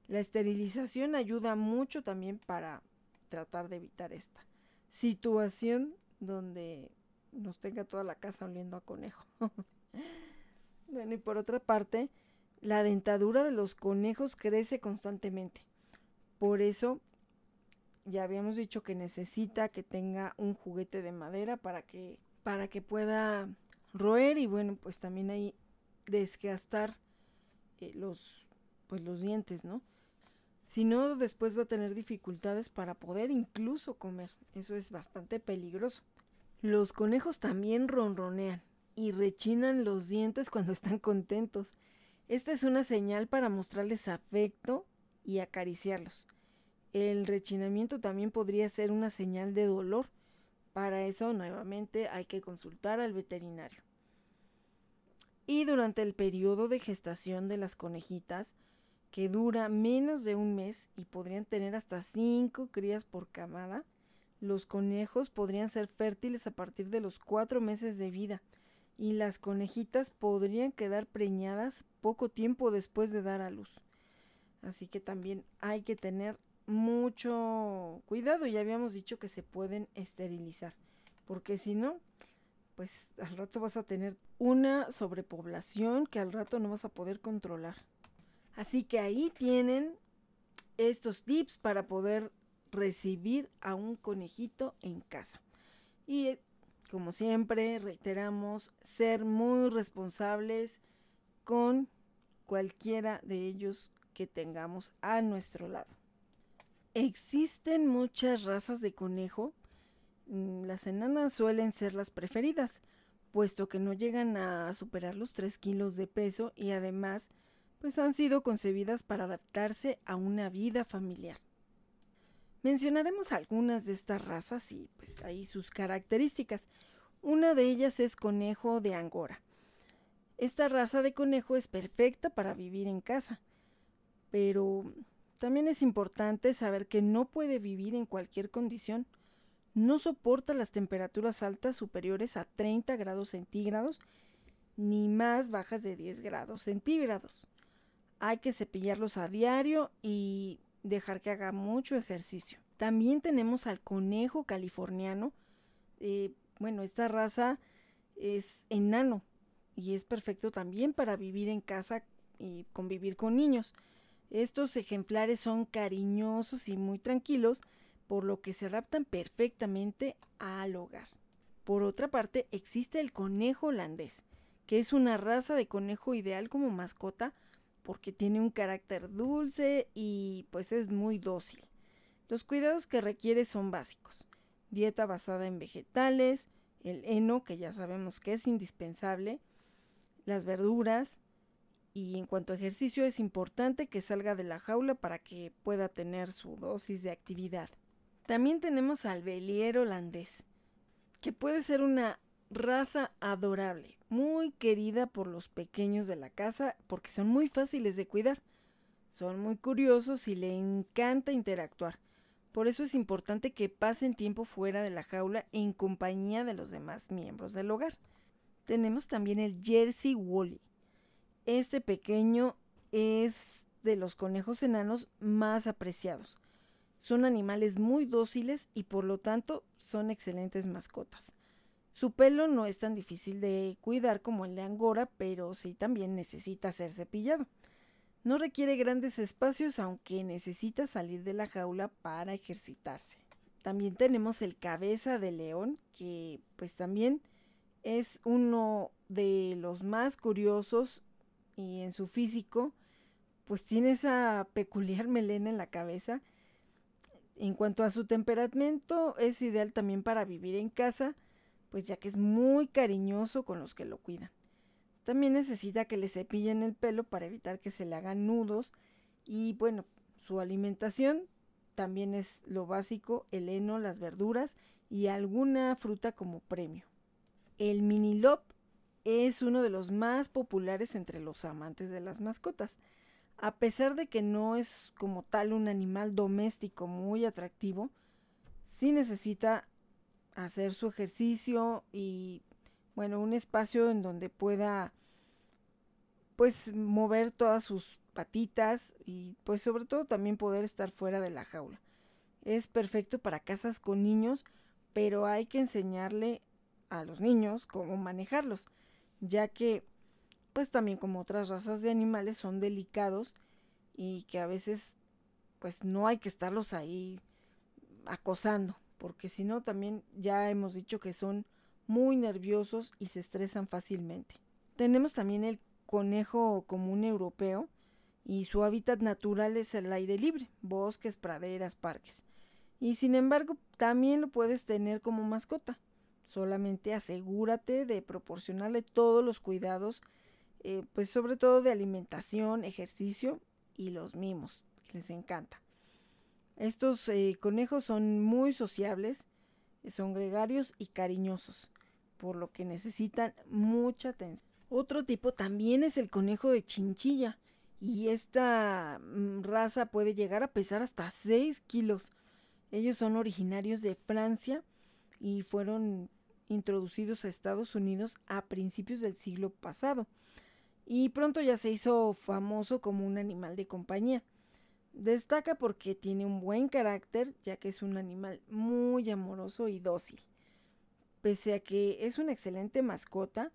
la esterilización ayuda mucho también para tratar de evitar esta situación donde nos tenga toda la casa oliendo a conejo. bueno, y por otra parte, la dentadura de los conejos crece constantemente. Por eso, ya habíamos dicho que necesita que tenga un juguete de madera para que, para que pueda roer y bueno, pues también hay desgastar eh, los, pues los dientes, ¿no? Si no, después va a tener dificultades para poder incluso comer. Eso es bastante peligroso. Los conejos también ronronean y rechinan los dientes cuando están contentos. Esta es una señal para mostrarles afecto y acariciarlos. El rechinamiento también podría ser una señal de dolor. Para eso nuevamente hay que consultar al veterinario. Y durante el periodo de gestación de las conejitas, que dura menos de un mes y podrían tener hasta cinco crías por camada, los conejos podrían ser fértiles a partir de los cuatro meses de vida y las conejitas podrían quedar preñadas poco tiempo después de dar a luz. Así que también hay que tener mucho cuidado. Ya habíamos dicho que se pueden esterilizar, porque si no, pues al rato vas a tener una sobrepoblación que al rato no vas a poder controlar. Así que ahí tienen estos tips para poder recibir a un conejito en casa. Y como siempre, reiteramos, ser muy responsables con cualquiera de ellos que tengamos a nuestro lado. Existen muchas razas de conejo. Mm, las enanas suelen ser las preferidas, puesto que no llegan a superar los 3 kilos de peso y además pues han sido concebidas para adaptarse a una vida familiar. Mencionaremos algunas de estas razas y pues ahí sus características. Una de ellas es conejo de Angora. Esta raza de conejo es perfecta para vivir en casa, pero también es importante saber que no puede vivir en cualquier condición. No soporta las temperaturas altas superiores a 30 grados centígrados ni más bajas de 10 grados centígrados. Hay que cepillarlos a diario y dejar que haga mucho ejercicio. También tenemos al conejo californiano. Eh, bueno, esta raza es enano y es perfecto también para vivir en casa y convivir con niños. Estos ejemplares son cariñosos y muy tranquilos, por lo que se adaptan perfectamente al hogar. Por otra parte, existe el conejo holandés, que es una raza de conejo ideal como mascota porque tiene un carácter dulce y pues es muy dócil. Los cuidados que requiere son básicos. Dieta basada en vegetales, el heno, que ya sabemos que es indispensable, las verduras, y en cuanto a ejercicio es importante que salga de la jaula para que pueda tener su dosis de actividad. También tenemos al belier holandés, que puede ser una raza adorable, muy querida por los pequeños de la casa porque son muy fáciles de cuidar. Son muy curiosos y le encanta interactuar. Por eso es importante que pasen tiempo fuera de la jaula en compañía de los demás miembros del hogar. Tenemos también el Jersey Wally. Este pequeño es de los conejos enanos más apreciados. Son animales muy dóciles y por lo tanto son excelentes mascotas. Su pelo no es tan difícil de cuidar como el de Angora, pero sí también necesita ser cepillado. No requiere grandes espacios, aunque necesita salir de la jaula para ejercitarse. También tenemos el cabeza de león, que pues también es uno de los más curiosos y en su físico, pues tiene esa peculiar melena en la cabeza. En cuanto a su temperamento, es ideal también para vivir en casa, pues ya que es muy cariñoso con los que lo cuidan. También necesita que le cepillen el pelo para evitar que se le hagan nudos y bueno, su alimentación también es lo básico, el heno, las verduras y alguna fruta como premio. El mini lop es uno de los más populares entre los amantes de las mascotas. A pesar de que no es como tal un animal doméstico muy atractivo, sí necesita hacer su ejercicio y bueno, un espacio en donde pueda pues mover todas sus patitas y pues sobre todo también poder estar fuera de la jaula. Es perfecto para casas con niños, pero hay que enseñarle a los niños cómo manejarlos, ya que pues también como otras razas de animales son delicados y que a veces pues no hay que estarlos ahí acosando porque si no también ya hemos dicho que son muy nerviosos y se estresan fácilmente. Tenemos también el conejo común europeo y su hábitat natural es el aire libre, bosques, praderas, parques. Y sin embargo, también lo puedes tener como mascota. Solamente asegúrate de proporcionarle todos los cuidados, eh, pues sobre todo de alimentación, ejercicio y los mimos, que les encanta. Estos eh, conejos son muy sociables, son gregarios y cariñosos, por lo que necesitan mucha atención. Otro tipo también es el conejo de chinchilla, y esta mm, raza puede llegar a pesar hasta 6 kilos. Ellos son originarios de Francia y fueron introducidos a Estados Unidos a principios del siglo pasado. Y pronto ya se hizo famoso como un animal de compañía. Destaca porque tiene un buen carácter, ya que es un animal muy amoroso y dócil. Pese a que es una excelente mascota,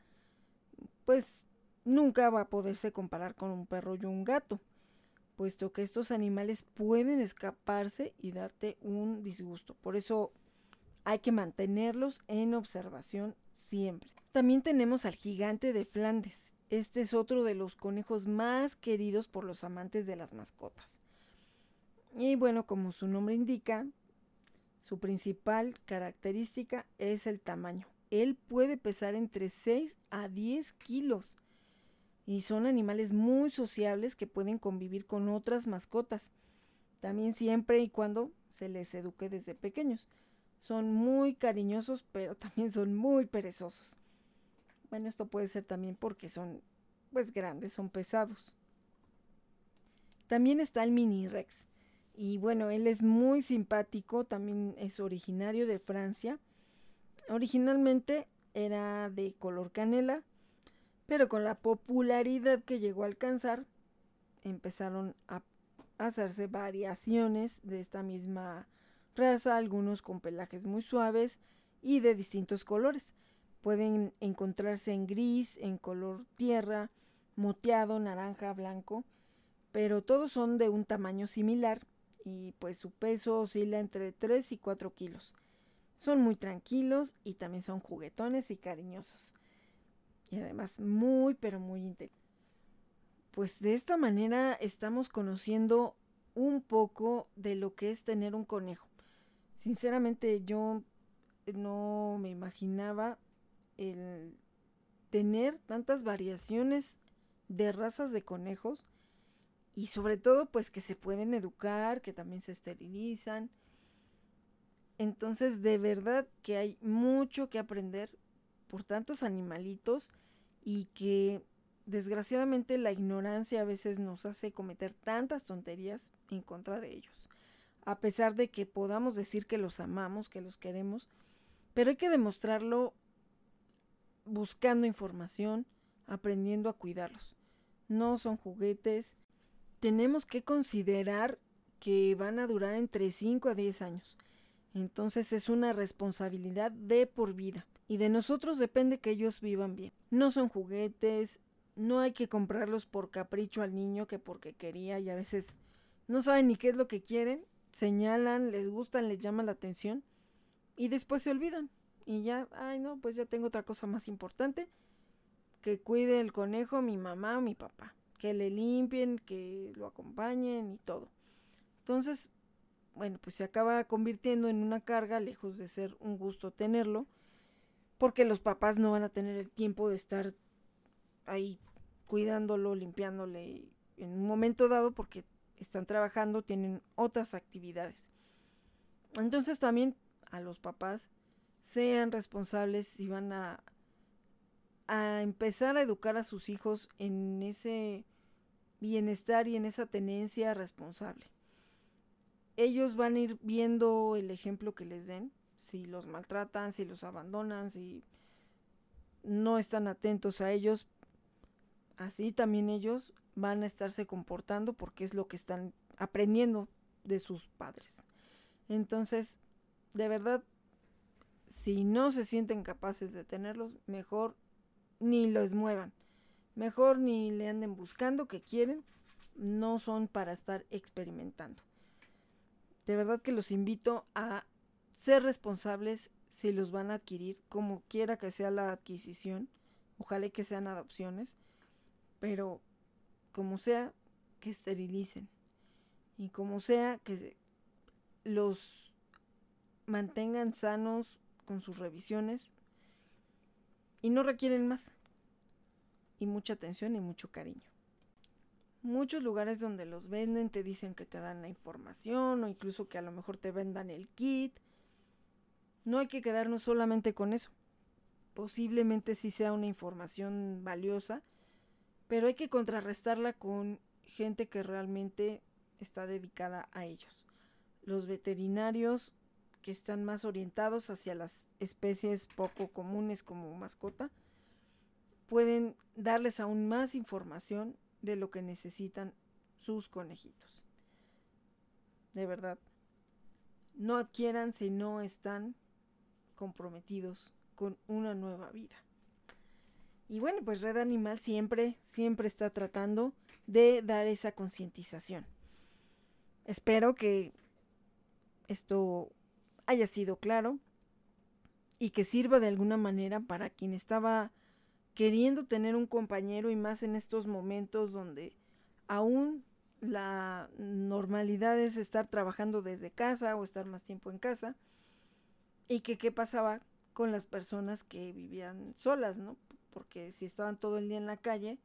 pues nunca va a poderse comparar con un perro y un gato. puesto que estos animales pueden escaparse y darte un disgusto. Por eso hay que mantenerlos en observación siempre. También tenemos al gigante de Flandes. Este es otro de los conejos más queridos por los amantes de las mascotas. Y bueno, como su nombre indica, su principal característica es el tamaño. Él puede pesar entre 6 a 10 kilos y son animales muy sociables que pueden convivir con otras mascotas, también siempre y cuando se les eduque desde pequeños. Son muy cariñosos, pero también son muy perezosos. Bueno, esto puede ser también porque son pues grandes, son pesados. También está el mini Rex. Y bueno, él es muy simpático, también es originario de Francia. Originalmente era de color canela, pero con la popularidad que llegó a alcanzar, empezaron a hacerse variaciones de esta misma raza, algunos con pelajes muy suaves y de distintos colores. Pueden encontrarse en gris, en color tierra, moteado, naranja, blanco, pero todos son de un tamaño similar y pues su peso oscila entre 3 y 4 kilos. Son muy tranquilos y también son juguetones y cariñosos. Y además muy pero muy inteligentes. Pues de esta manera estamos conociendo un poco de lo que es tener un conejo. Sinceramente yo no me imaginaba el tener tantas variaciones de razas de conejos y sobre todo pues que se pueden educar, que también se esterilizan. Entonces de verdad que hay mucho que aprender por tantos animalitos y que desgraciadamente la ignorancia a veces nos hace cometer tantas tonterías en contra de ellos. A pesar de que podamos decir que los amamos, que los queremos, pero hay que demostrarlo buscando información, aprendiendo a cuidarlos. No son juguetes. Tenemos que considerar que van a durar entre 5 a 10 años. Entonces es una responsabilidad de por vida. Y de nosotros depende que ellos vivan bien. No son juguetes, no hay que comprarlos por capricho al niño que porque quería y a veces no saben ni qué es lo que quieren, señalan, les gustan, les llama la atención y después se olvidan y ya, ay no, pues ya tengo otra cosa más importante, que cuide el conejo mi mamá o mi papá, que le limpien, que lo acompañen y todo. Entonces, bueno, pues se acaba convirtiendo en una carga, lejos de ser un gusto tenerlo, porque los papás no van a tener el tiempo de estar ahí cuidándolo, limpiándole en un momento dado porque están trabajando, tienen otras actividades. Entonces también a los papás sean responsables y van a, a empezar a educar a sus hijos en ese bienestar y en esa tenencia responsable. Ellos van a ir viendo el ejemplo que les den, si los maltratan, si los abandonan, si no están atentos a ellos, así también ellos van a estarse comportando porque es lo que están aprendiendo de sus padres. Entonces, de verdad, si no se sienten capaces de tenerlos, mejor ni los muevan. Mejor ni le anden buscando que quieren. No son para estar experimentando. De verdad que los invito a ser responsables si los van a adquirir, como quiera que sea la adquisición. Ojalá que sean adopciones. Pero como sea, que esterilicen. Y como sea, que los mantengan sanos, con sus revisiones y no requieren más. Y mucha atención y mucho cariño. Muchos lugares donde los venden te dicen que te dan la información o incluso que a lo mejor te vendan el kit. No hay que quedarnos solamente con eso. Posiblemente sí sea una información valiosa, pero hay que contrarrestarla con gente que realmente está dedicada a ellos. Los veterinarios que están más orientados hacia las especies poco comunes como mascota, pueden darles aún más información de lo que necesitan sus conejitos. De verdad, no adquieran si no están comprometidos con una nueva vida. Y bueno, pues Red Animal siempre, siempre está tratando de dar esa concientización. Espero que esto haya sido claro y que sirva de alguna manera para quien estaba queriendo tener un compañero y más en estos momentos donde aún la normalidad es estar trabajando desde casa o estar más tiempo en casa y que qué pasaba con las personas que vivían solas, ¿no? Porque si estaban todo el día en la calle,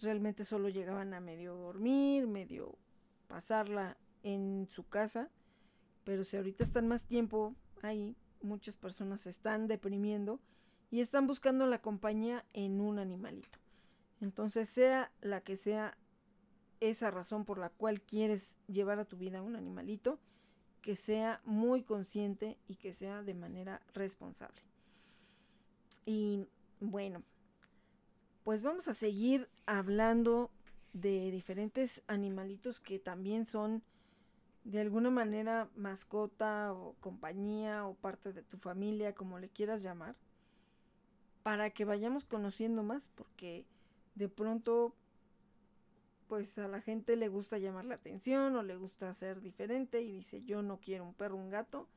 realmente solo llegaban a medio dormir, medio pasarla en su casa, pero si ahorita están más tiempo ahí, muchas personas se están deprimiendo y están buscando la compañía en un animalito. Entonces, sea la que sea esa razón por la cual quieres llevar a tu vida un animalito, que sea muy consciente y que sea de manera responsable. Y bueno, pues vamos a seguir hablando de diferentes animalitos que también son de alguna manera mascota o compañía o parte de tu familia, como le quieras llamar, para que vayamos conociendo más, porque de pronto pues a la gente le gusta llamar la atención o le gusta ser diferente y dice yo no quiero un perro, un gato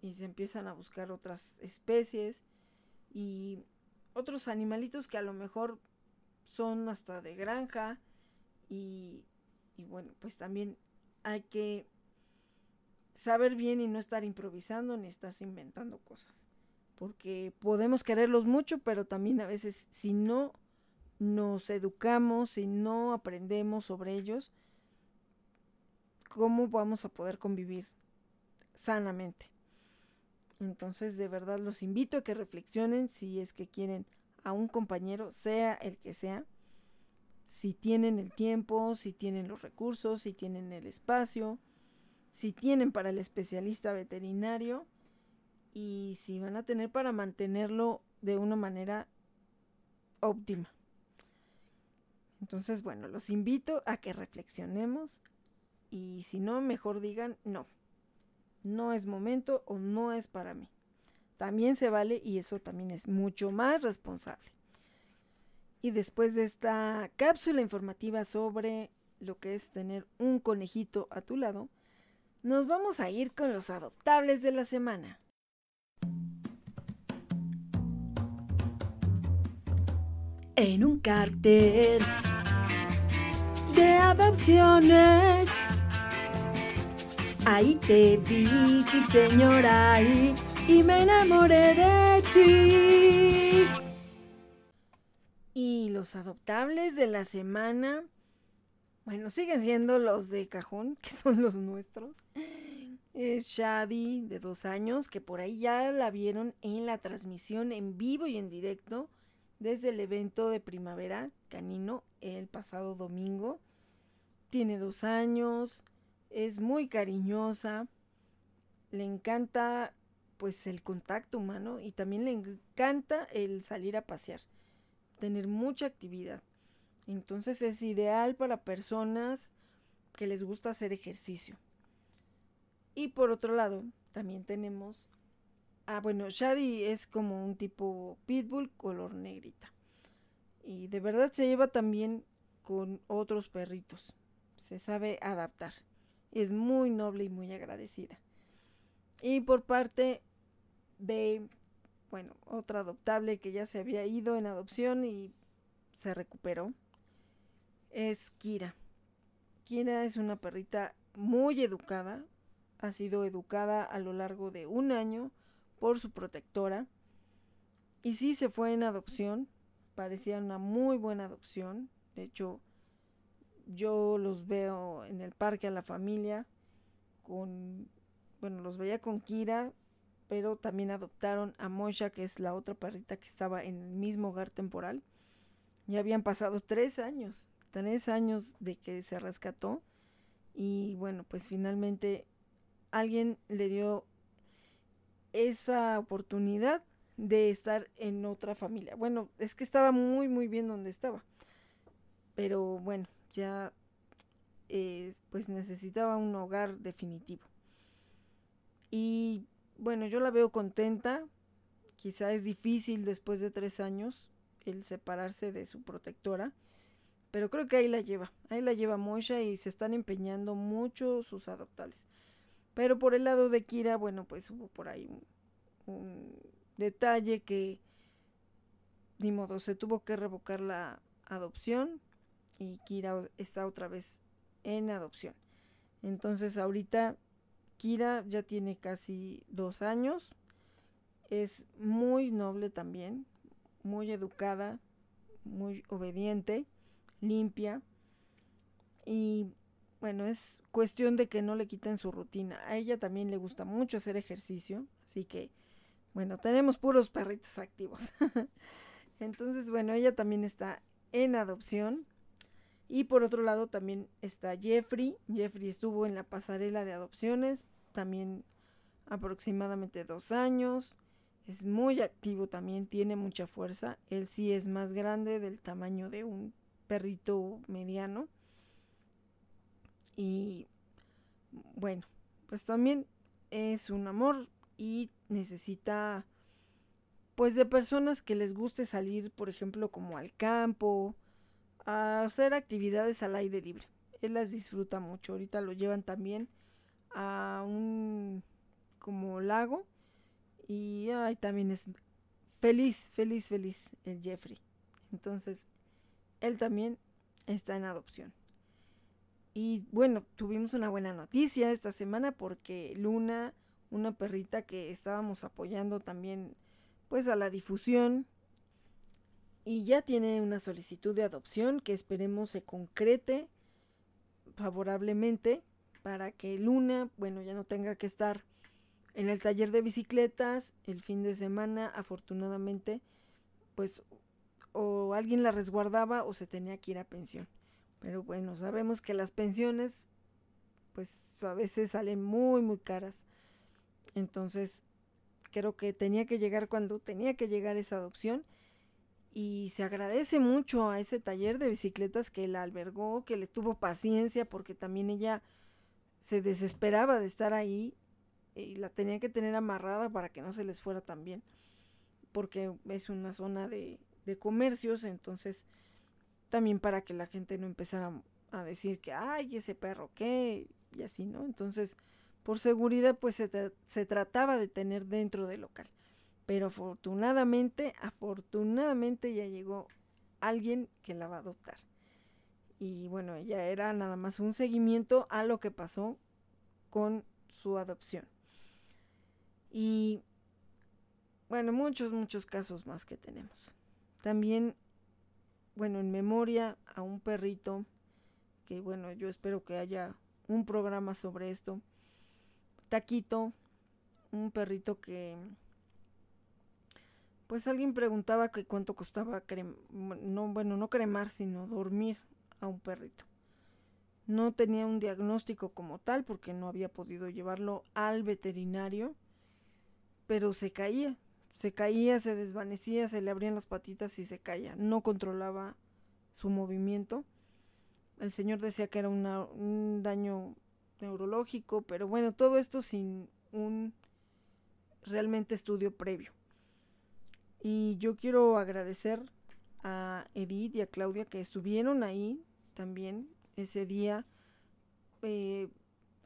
y se empiezan a buscar otras especies y otros animalitos que a lo mejor son hasta de granja y, y bueno pues también hay que saber bien y no estar improvisando ni estar inventando cosas porque podemos quererlos mucho pero también a veces si no nos educamos y no aprendemos sobre ellos, ¿cómo vamos a poder convivir sanamente? Entonces, de verdad los invito a que reflexionen si es que quieren a un compañero, sea el que sea, si tienen el tiempo, si tienen los recursos, si tienen el espacio, si tienen para el especialista veterinario y si van a tener para mantenerlo de una manera óptima. Entonces, bueno, los invito a que reflexionemos y si no, mejor digan no. No es momento o no es para mí. También se vale y eso también es mucho más responsable. Y después de esta cápsula informativa sobre lo que es tener un conejito a tu lado, nos vamos a ir con los adoptables de la semana. En un cartel de adopciones. Ahí te vi, sí señora, y, y me enamoré de ti. Y los adoptables de la semana, bueno, siguen siendo los de cajón, que son los nuestros. Es Shadi, de dos años, que por ahí ya la vieron en la transmisión en vivo y en directo desde el evento de primavera canino el pasado domingo tiene dos años, es muy cariñosa, le encanta pues el contacto humano y también le encanta el salir a pasear, tener mucha actividad. Entonces es ideal para personas que les gusta hacer ejercicio. Y por otro lado, también tenemos Ah, bueno, Shadi es como un tipo pitbull color negrita. Y de verdad se lleva también con otros perritos se sabe adaptar. Es muy noble y muy agradecida. Y por parte de, bueno, otra adoptable que ya se había ido en adopción y se recuperó, es Kira. Kira es una perrita muy educada, ha sido educada a lo largo de un año por su protectora y sí se fue en adopción, parecía una muy buena adopción, de hecho yo los veo en el parque a la familia con, bueno, los veía con Kira, pero también adoptaron a Mosha, que es la otra perrita que estaba en el mismo hogar temporal. Ya habían pasado tres años, tres años de que se rescató y bueno, pues finalmente alguien le dio esa oportunidad de estar en otra familia. Bueno, es que estaba muy, muy bien donde estaba. Pero bueno, ya eh, pues necesitaba un hogar definitivo. Y bueno, yo la veo contenta, quizá es difícil después de tres años el separarse de su protectora. Pero creo que ahí la lleva, ahí la lleva Moisha y se están empeñando mucho sus adoptables. Pero por el lado de Kira, bueno, pues hubo por ahí un, un detalle que, ni modo, se tuvo que revocar la adopción y Kira está otra vez en adopción. Entonces ahorita Kira ya tiene casi dos años, es muy noble también, muy educada, muy obediente, limpia y bueno, es cuestión de que no le quiten su rutina. A ella también le gusta mucho hacer ejercicio, así que bueno, tenemos puros perritos activos. Entonces, bueno, ella también está en adopción. Y por otro lado también está Jeffrey. Jeffrey estuvo en la pasarela de adopciones, también aproximadamente dos años. Es muy activo también, tiene mucha fuerza. Él sí es más grande, del tamaño de un perrito mediano. Y bueno, pues también es un amor y necesita pues de personas que les guste salir, por ejemplo, como al campo, a hacer actividades al aire libre. Él las disfruta mucho. Ahorita lo llevan también a un como lago y ay, también es feliz, feliz, feliz el Jeffrey. Entonces, él también está en adopción. Y bueno, tuvimos una buena noticia esta semana porque Luna, una perrita que estábamos apoyando también pues a la difusión y ya tiene una solicitud de adopción que esperemos se concrete favorablemente para que Luna, bueno, ya no tenga que estar en el taller de bicicletas el fin de semana, afortunadamente, pues o alguien la resguardaba o se tenía que ir a pensión. Pero bueno, sabemos que las pensiones pues a veces salen muy muy caras. Entonces, creo que tenía que llegar cuando tenía que llegar esa adopción y se agradece mucho a ese taller de bicicletas que la albergó, que le tuvo paciencia porque también ella se desesperaba de estar ahí y la tenía que tener amarrada para que no se les fuera tan bien porque es una zona de, de comercios entonces también para que la gente no empezara a decir que ay ese perro qué y así no entonces por seguridad pues se, se trataba de tener dentro del local pero afortunadamente, afortunadamente ya llegó alguien que la va a adoptar. Y bueno, ya era nada más un seguimiento a lo que pasó con su adopción. Y bueno, muchos, muchos casos más que tenemos. También, bueno, en memoria a un perrito, que bueno, yo espero que haya un programa sobre esto. Taquito, un perrito que pues alguien preguntaba que cuánto costaba no, bueno, no cremar, sino dormir a un perrito. No tenía un diagnóstico como tal porque no había podido llevarlo al veterinario, pero se caía, se caía, se desvanecía, se le abrían las patitas y se caía. No controlaba su movimiento. El señor decía que era un daño neurológico, pero bueno, todo esto sin un realmente estudio previo. Y yo quiero agradecer a Edith y a Claudia que estuvieron ahí también ese día eh,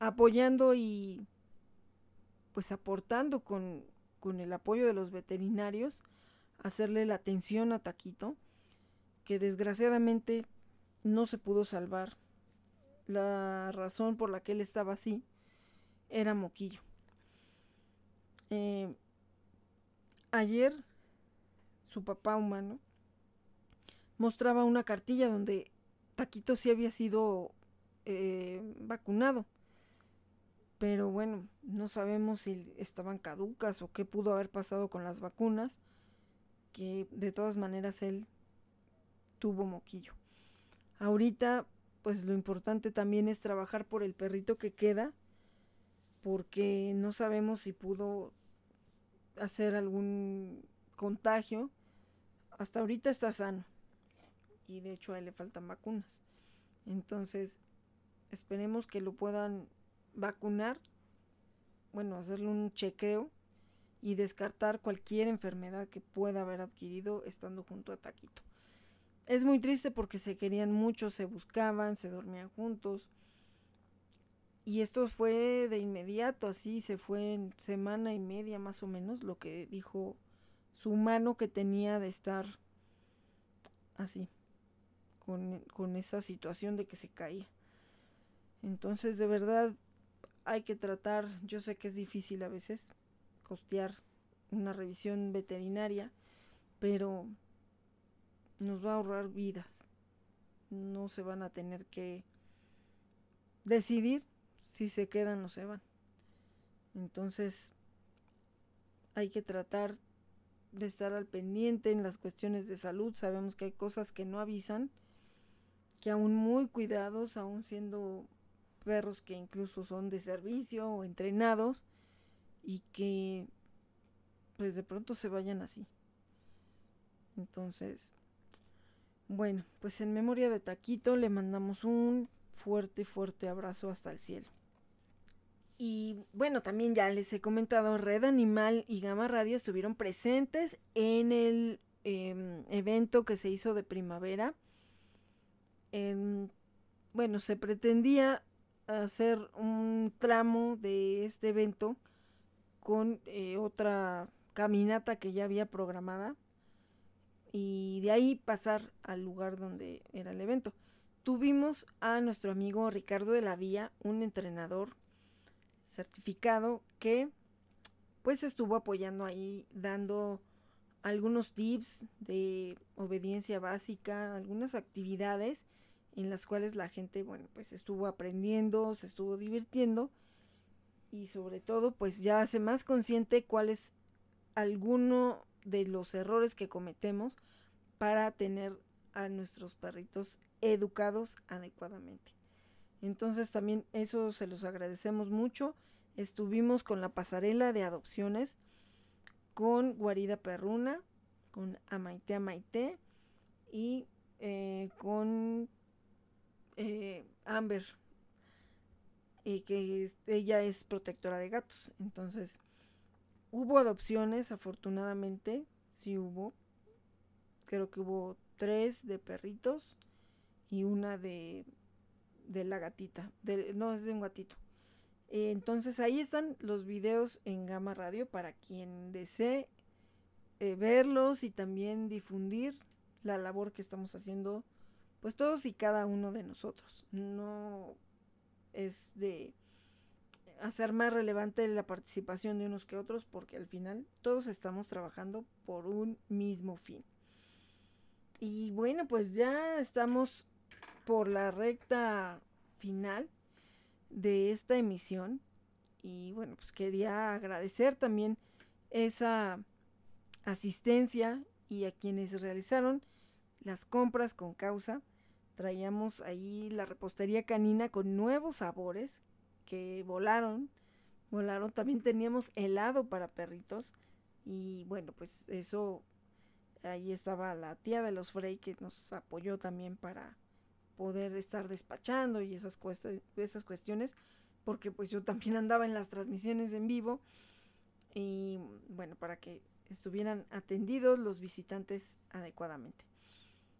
apoyando y pues aportando con, con el apoyo de los veterinarios hacerle la atención a Taquito que desgraciadamente no se pudo salvar. La razón por la que él estaba así era moquillo. Eh, ayer su papá humano, mostraba una cartilla donde Taquito sí había sido eh, vacunado. Pero bueno, no sabemos si estaban caducas o qué pudo haber pasado con las vacunas, que de todas maneras él tuvo moquillo. Ahorita, pues lo importante también es trabajar por el perrito que queda, porque no sabemos si pudo hacer algún contagio hasta ahorita está sano. Y de hecho a él le faltan vacunas. Entonces, esperemos que lo puedan vacunar. Bueno, hacerle un chequeo y descartar cualquier enfermedad que pueda haber adquirido estando junto a Taquito. Es muy triste porque se querían mucho, se buscaban, se dormían juntos. Y esto fue de inmediato, así se fue en semana y media más o menos lo que dijo su mano que tenía de estar así, con, con esa situación de que se caía. Entonces, de verdad, hay que tratar, yo sé que es difícil a veces costear una revisión veterinaria, pero nos va a ahorrar vidas. No se van a tener que decidir si se quedan o se van. Entonces, hay que tratar de estar al pendiente en las cuestiones de salud. Sabemos que hay cosas que no avisan, que aún muy cuidados, aún siendo perros que incluso son de servicio o entrenados y que pues de pronto se vayan así. Entonces, bueno, pues en memoria de Taquito le mandamos un fuerte, fuerte abrazo hasta el cielo. Y bueno, también ya les he comentado, Red Animal y Gama Radio estuvieron presentes en el em, evento que se hizo de primavera. bueno, se pretendía hacer un tramo de este evento con eh, otra caminata que ya había programada y de ahí pasar al lugar donde era el evento. Tuvimos a nuestro amigo Ricardo de la Vía, un entrenador certificado que pues estuvo apoyando ahí dando algunos tips de obediencia básica, algunas actividades en las cuales la gente, bueno, pues estuvo aprendiendo, se estuvo divirtiendo y sobre todo pues ya hace más consciente cuál es alguno de los errores que cometemos para tener a nuestros perritos educados adecuadamente. Entonces también eso se los agradecemos mucho. Estuvimos con la pasarela de adopciones con Guarida Perruna, con Amaite Amaite y eh, con eh, Amber, y que ella es protectora de gatos. Entonces, hubo adopciones, afortunadamente, sí hubo. Creo que hubo tres de perritos y una de, de la gatita. no, es de un gatito. entonces ahí están los videos en Gama Radio para quien desee eh, verlos y también difundir la labor que estamos haciendo pues todos y cada uno de nosotros. No es de hacer más relevante la participación de unos que otros porque al final todos estamos trabajando por un mismo fin. Y bueno, pues ya estamos por la recta final de esta emisión y bueno, pues quería agradecer también esa asistencia y a quienes realizaron las compras con causa traíamos ahí la repostería canina con nuevos sabores que volaron. Volaron. También teníamos helado para perritos. Y bueno, pues eso, ahí estaba la tía de los Frey que nos apoyó también para poder estar despachando y esas, cuestiones. Porque pues yo también andaba en las transmisiones en vivo. Y bueno, para que estuvieran atendidos los visitantes adecuadamente.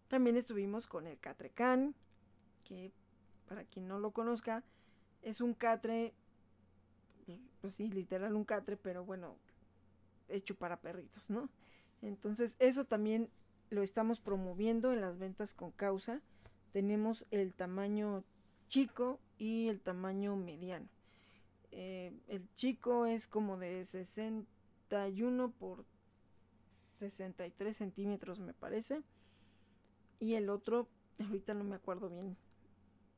También estuvimos con el Catrecán, que para quien no lo conozca, es un catre, pues sí, literal un catre, pero bueno, hecho para perritos, ¿no? Entonces, eso también lo estamos promoviendo en las ventas con causa. Tenemos el tamaño chico y el tamaño mediano. Eh, el chico es como de 61 por 63 centímetros, me parece y el otro, ahorita no me acuerdo bien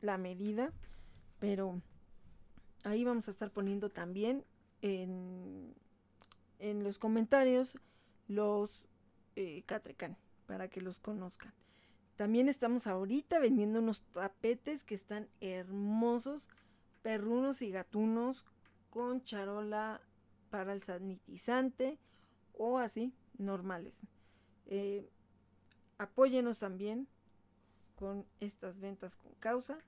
la medida, pero ahí vamos a estar poniendo también en, en los comentarios los eh, Catrecan para que los conozcan. También estamos ahorita vendiendo unos tapetes que están hermosos, perrunos y gatunos con charola para el sanitizante o así, normales. Eh, apóyenos también con estas ventas con causa,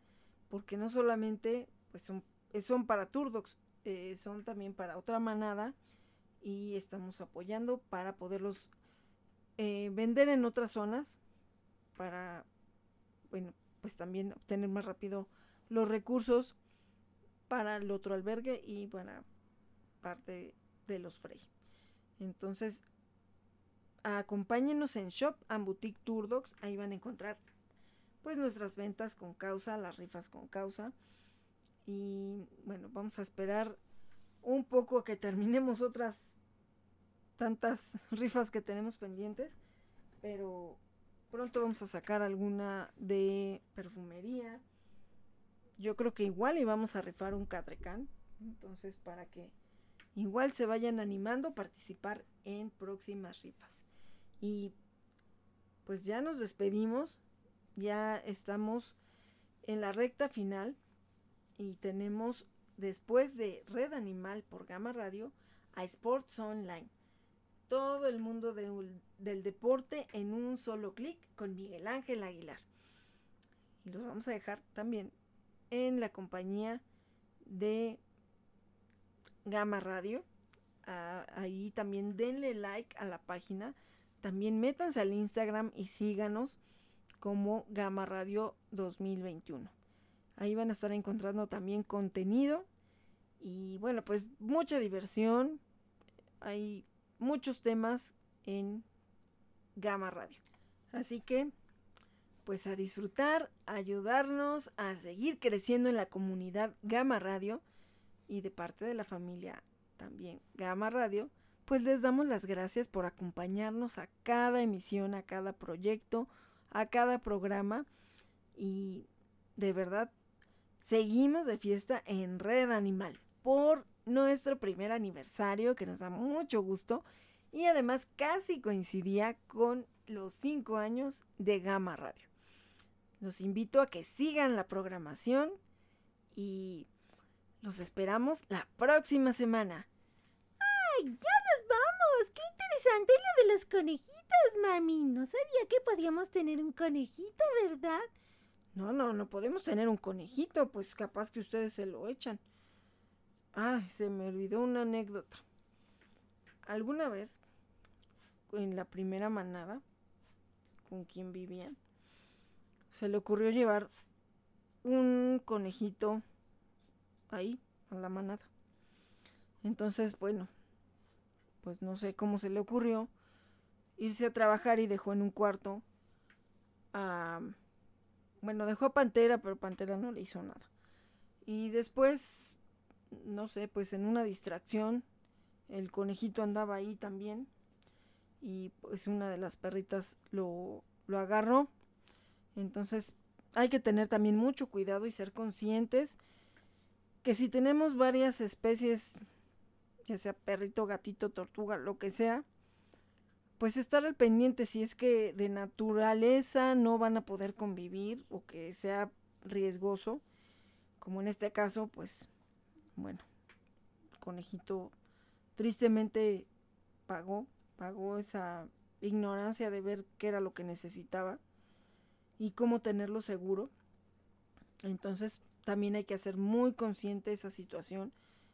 porque no solamente pues son, son para Turdox, eh, son también para otra manada y estamos apoyando para poderlos eh, vender en otras zonas para, bueno, pues también obtener más rápido los recursos para el otro albergue y para parte de los Frey. Entonces, acompáñenos en Shop and Boutique Tour Dogs, ahí van a encontrar pues nuestras ventas con causa, las rifas con causa. Y bueno, vamos a esperar un poco a que terminemos otras tantas rifas que tenemos pendientes, pero pronto vamos a sacar alguna de perfumería. Yo creo que igual íbamos a rifar un Catrecán, entonces para que igual se vayan animando a participar en próximas rifas. Y pues ya nos despedimos, ya estamos en la recta final y tenemos después de Red Animal por Gama Radio a Sports Online. Todo el mundo del deporte en un solo clic con Miguel Ángel Aguilar. Y los vamos a dejar también en la compañía de Gama Radio. Ah, ahí también denle like a la página. También métanse al Instagram y síganos como Gama Radio 2021. Ahí van a estar encontrando también contenido y bueno, pues mucha diversión. Hay muchos temas en Gama Radio. Así que, pues a disfrutar, a ayudarnos a seguir creciendo en la comunidad Gama Radio y de parte de la familia también Gama Radio, pues les damos las gracias por acompañarnos a cada emisión, a cada proyecto, a cada programa y de verdad seguimos de fiesta en Red Animal por nuestro primer aniversario que nos da mucho gusto y además casi coincidía con los cinco años de Gama Radio. Los invito a que sigan la programación y los esperamos la próxima semana. ¡Ay, ya nos vamos! ¡Qué interesante lo de los conejitos, mami! No sabía que podíamos tener un conejito, ¿verdad? No, no, no podemos tener un conejito, pues capaz que ustedes se lo echan. Ay, se me olvidó una anécdota. Alguna vez, en la primera manada, con quien vivían, se le ocurrió llevar un conejito ahí, a la manada. Entonces, bueno, pues no sé cómo se le ocurrió irse a trabajar y dejó en un cuarto a... Bueno, dejó a Pantera, pero Pantera no le hizo nada. Y después, no sé, pues en una distracción, el conejito andaba ahí también. Y pues una de las perritas lo, lo agarró. Entonces hay que tener también mucho cuidado y ser conscientes que si tenemos varias especies, ya sea perrito, gatito, tortuga, lo que sea, pues estar al pendiente si es que de naturaleza no van a poder convivir o que sea riesgoso, como en este caso, pues bueno, conejito tristemente pagó, pagó esa ignorancia de ver qué era lo que necesitaba y cómo tenerlo seguro. Entonces, también hay que hacer muy consciente esa situación.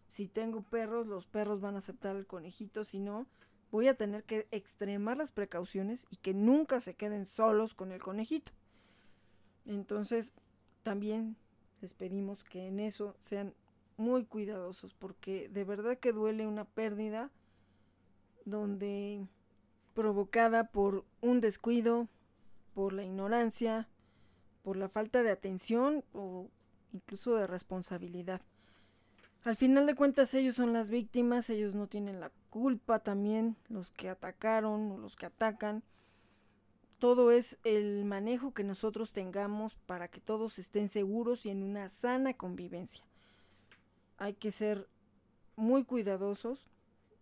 Si tengo perros, los perros van a aceptar al conejito, si no, voy a tener que extremar las precauciones y que nunca se queden solos con el conejito. Entonces, también les pedimos que en eso sean muy cuidadosos porque de verdad que duele una pérdida donde provocada por un descuido, por la ignorancia, por la falta de atención o incluso de responsabilidad. Al final de cuentas ellos son las víctimas, ellos no tienen la culpa también, los que atacaron o los que atacan. Todo es el manejo que nosotros tengamos para que todos estén seguros y en una sana convivencia. Hay que ser muy cuidadosos,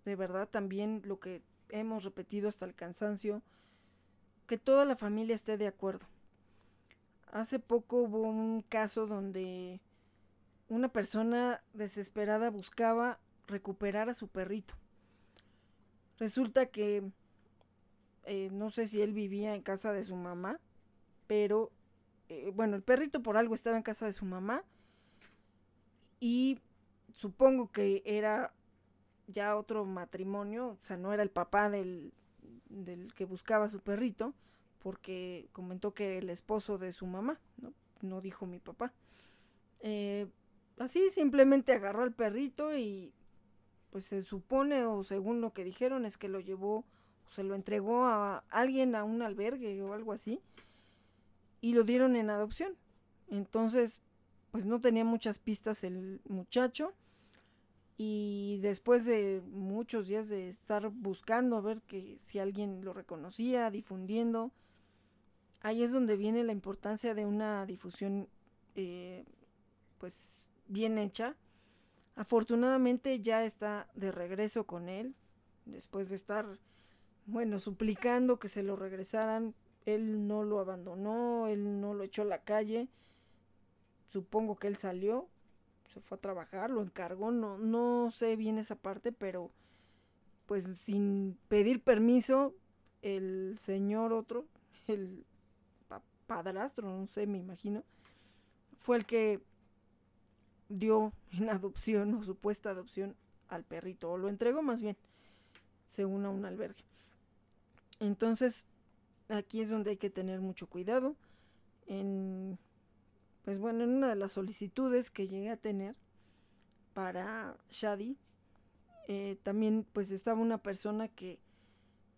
de verdad también lo que hemos repetido hasta el cansancio, que toda la familia esté de acuerdo. Hace poco hubo un caso donde una persona desesperada buscaba recuperar a su perrito. Resulta que eh, no sé si él vivía en casa de su mamá, pero eh, bueno, el perrito por algo estaba en casa de su mamá y supongo que era ya otro matrimonio, o sea, no era el papá del, que buscaba su perrito, porque comentó que el esposo de su mamá, no, no dijo mi papá. Eh, así simplemente agarró al perrito y pues se supone o según lo que dijeron es que lo llevó o se lo entregó a alguien a un albergue o algo así y lo dieron en adopción. Entonces, pues no tenía muchas pistas el muchacho y después de muchos días de estar buscando a ver que si alguien lo reconocía, difundiendo, ahí es donde viene la importancia de una difusión eh, pues bien hecha. Afortunadamente ya está de regreso con él, después de estar, bueno, suplicando que se lo regresaran. Él no lo abandonó, él no lo echó a la calle. Supongo que él salió, se fue a trabajar, lo encargó, no, no sé bien esa parte, pero pues sin pedir permiso, el señor otro, el padrastro, no sé, me imagino, fue el que dio en adopción o supuesta adopción al perrito, o lo entregó más bien, según a un albergue. Entonces, aquí es donde hay que tener mucho cuidado. En pues bueno, en una de las solicitudes que llegué a tener para Shadi, eh, también pues estaba una persona que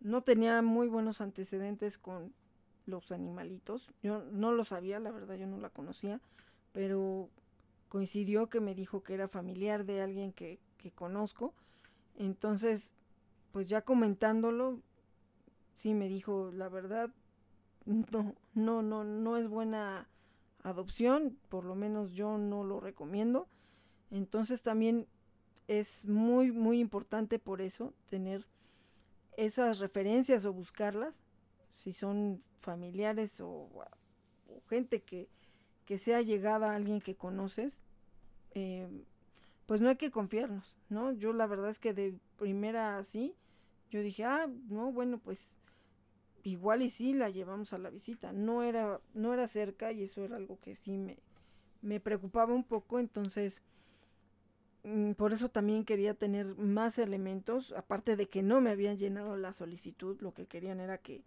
no tenía muy buenos antecedentes con los animalitos. Yo no lo sabía, la verdad yo no la conocía, pero coincidió que me dijo que era familiar de alguien que, que conozco. Entonces, pues ya comentándolo, sí me dijo, la verdad, no, no, no, no es buena adopción, por lo menos yo no lo recomiendo. Entonces también es muy, muy importante por eso tener esas referencias o buscarlas, si son familiares o, gente que, que, sea llegada a alguien que conoces, eh, pues no hay que confiarnos, ¿no? Yo la verdad es que de primera así, yo dije, ah, no, bueno, pues igual y sí la llevamos a la visita. No era, no era cerca y eso era algo que sí me, me preocupaba un poco. Entonces, mm, por eso también quería tener más elementos. Aparte de que no me habían llenado la solicitud, lo que querían era que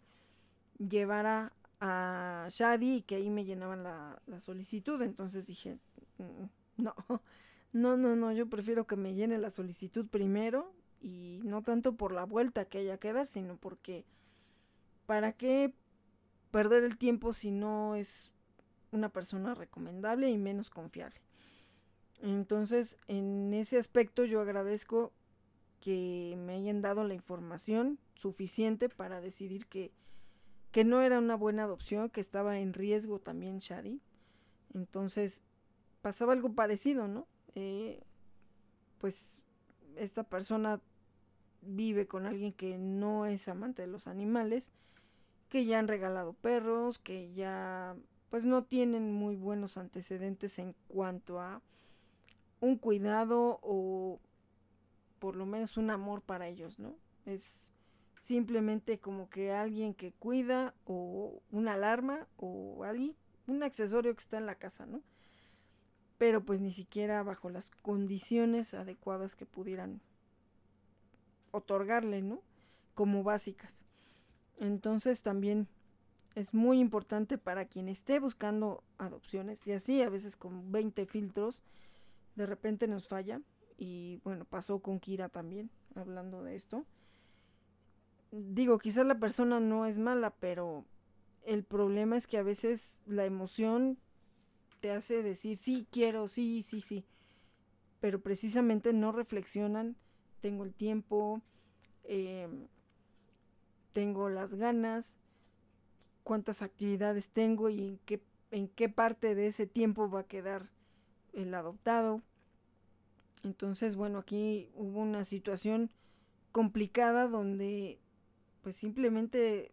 llevara a Shadi y que ahí me llenaban la, la solicitud. Entonces dije, mm, no, no, no, no, yo prefiero que me llene la solicitud primero y no tanto por la vuelta que haya que dar, sino porque ¿para qué perder el tiempo si no es una persona recomendable y menos confiable? Entonces, en ese aspecto yo agradezco que me hayan dado la información suficiente para decidir que, que no era una buena adopción, que estaba en riesgo también Shadi. Entonces, pasaba algo parecido, ¿no? Eh, pues esta persona vive con alguien que no es amante de los animales que ya han regalado perros, que ya pues no tienen muy buenos antecedentes en cuanto a un cuidado o por lo menos un amor para ellos, ¿no? Es simplemente como que alguien que cuida o una alarma o un accesorio que está en la casa, ¿no? Pero pues ni siquiera bajo las condiciones adecuadas que pudieran otorgarle, ¿no? Como básicas. Entonces también es muy importante para quien esté buscando adopciones y así a veces con 20 filtros de repente nos falla y bueno, pasó con Kira también hablando de esto. Digo, quizás la persona no es mala, pero el problema es que a veces la emoción te hace decir sí quiero, sí, sí, sí, pero precisamente no reflexionan, tengo el tiempo, eh, tengo las ganas, cuántas actividades tengo y en qué, en qué parte de ese tiempo va a quedar el adoptado. Entonces, bueno, aquí hubo una situación complicada donde pues simplemente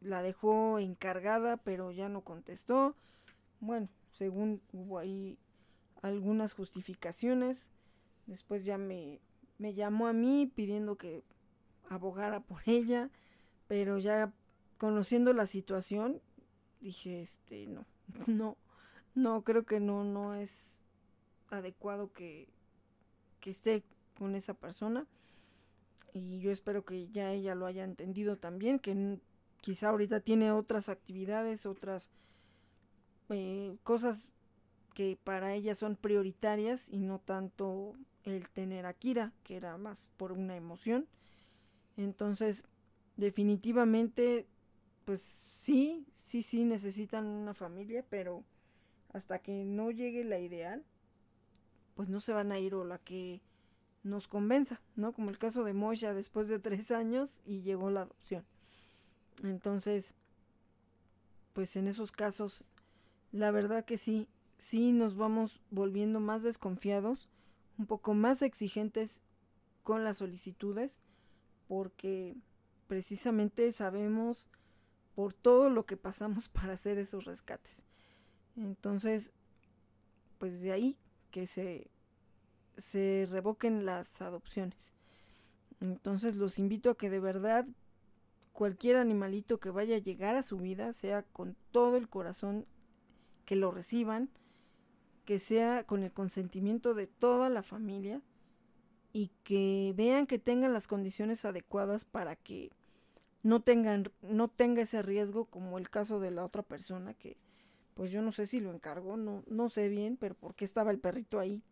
la dejó encargada, pero ya no contestó. Bueno, según hubo ahí algunas justificaciones, después ya me, me llamó a mí pidiendo que abogara por ella, pero ya conociendo la situación, dije, este, no, no, no, creo que no, no es adecuado que, que esté con esa persona. Y yo espero que ya ella lo haya entendido también, que quizá ahorita tiene otras actividades, otras eh, cosas que para ella son prioritarias y no tanto el tener a Kira, que era más por una emoción. Entonces, definitivamente, pues sí, sí, sí necesitan una familia, pero hasta que no llegue la ideal, pues no se van a ir o la que nos convenza, ¿no? Como el caso de Moisha después de tres años y llegó la adopción. Entonces, pues en esos casos, la verdad que sí, sí nos vamos volviendo más desconfiados, un poco más exigentes con las solicitudes, porque precisamente sabemos por todo lo que pasamos para hacer esos rescates. Entonces, pues de ahí que se, se revoquen las adopciones. Entonces los invito a que de verdad cualquier animalito que vaya a llegar a su vida sea con todo el corazón que lo reciban, que sea con el consentimiento de toda la familia y que vean que tengan las condiciones adecuadas para que no tengan no tenga ese riesgo como el caso de la otra persona que pues yo no sé si lo encargó, no, no sé bien, pero porque estaba el perrito ahí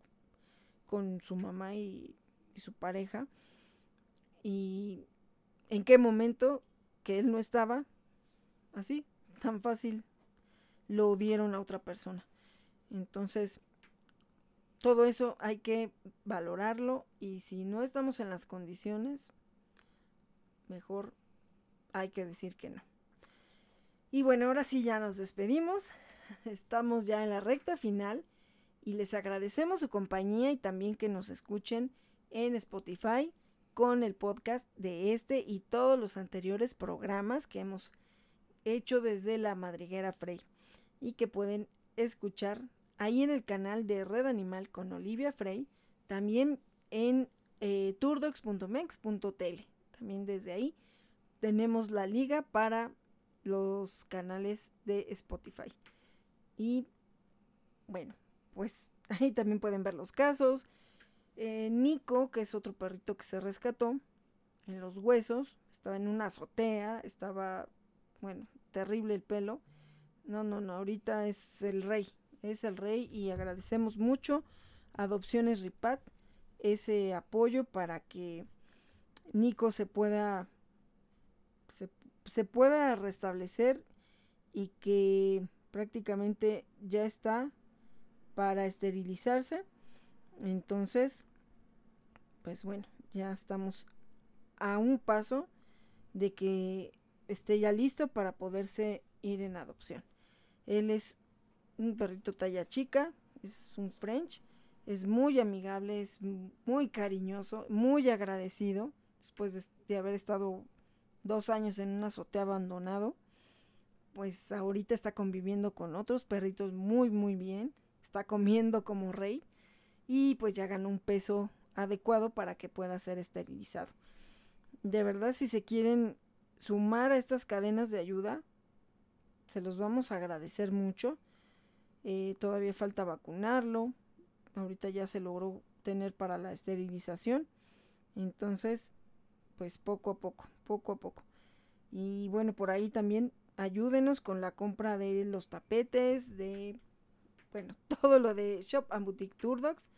con su mamá y, y su pareja. Y en qué momento que él no estaba, así, tan fácil, lo dieron a otra persona. Entonces, todo eso hay que valorarlo y si no estamos en las condiciones, mejor hay que decir que no. Y bueno, ahora sí ya nos despedimos. Estamos ya en la recta final y les agradecemos su compañía y también que nos escuchen en Spotify con el podcast de este y todos los anteriores programas que hemos hecho desde la madriguera Frey y que pueden escuchar ahí en el canal de Red Animal con Olivia Frey, también en eh, turdox.mex.tele. También desde ahí tenemos la liga para los canales de Spotify. Y bueno, pues ahí también pueden ver los casos. Eh, Nico, que es otro perrito que se rescató en los huesos, estaba en una azotea, estaba, bueno, terrible el pelo. No, no, no, ahorita es el rey, es el rey y agradecemos mucho a Adopciones Ripat ese apoyo para que Nico se pueda se, se pueda restablecer y que prácticamente ya está para esterilizarse. Entonces, pues bueno, ya estamos a un paso de que esté ya listo para poderse ir en adopción. Él es un perrito talla chica, es un French, es muy amigable, es muy cariñoso, muy agradecido, después de, haber estado dos años en una azotea abandonado pues ahorita está conviviendo con otros perritos muy muy bien, está comiendo como rey y pues ya ganó un peso adecuado para que pueda ser esterilizado. De verdad, si se quieren sumar a estas cadenas de ayuda, se los vamos a agradecer mucho. Eh, todavía falta vacunarlo. Ahorita ya se logró tener para la esterilización. Entonces, pues poco a poco, poco a poco. Y bueno, por ahí también ayúdenos con la compra de los tapetes, de, bueno, todo lo de Shop and Boutique Turdocs.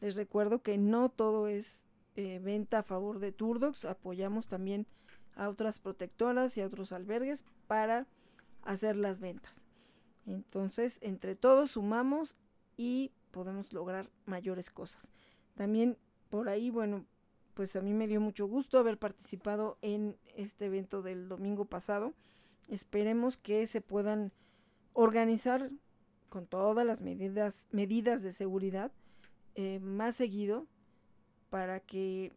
Les recuerdo que no todo es eh, venta a favor de Turdocs, apoyamos también a otras protectoras y a otros albergues para hacer las ventas. Entonces, entre todos sumamos y podemos lograr mayores cosas. También por ahí, bueno, pues a mí me dio mucho gusto haber participado en este evento del domingo pasado Esperemos que se puedan organizar con todas las medidas, medidas de seguridad eh, más seguido para que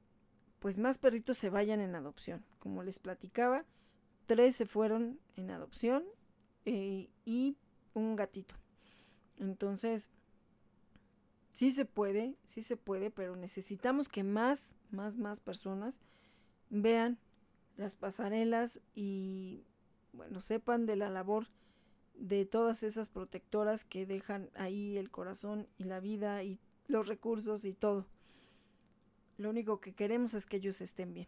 pues más perritos se vayan en adopción. Como les platicaba, tres se fueron en adopción eh, y un gatito. Entonces, sí se puede, sí se puede, pero necesitamos que más, más, más personas vean las pasarelas y bueno, sepan de la labor de todas esas protectoras que dejan ahí el corazón y la vida y los recursos y todo. lo único que queremos es que ellos estén bien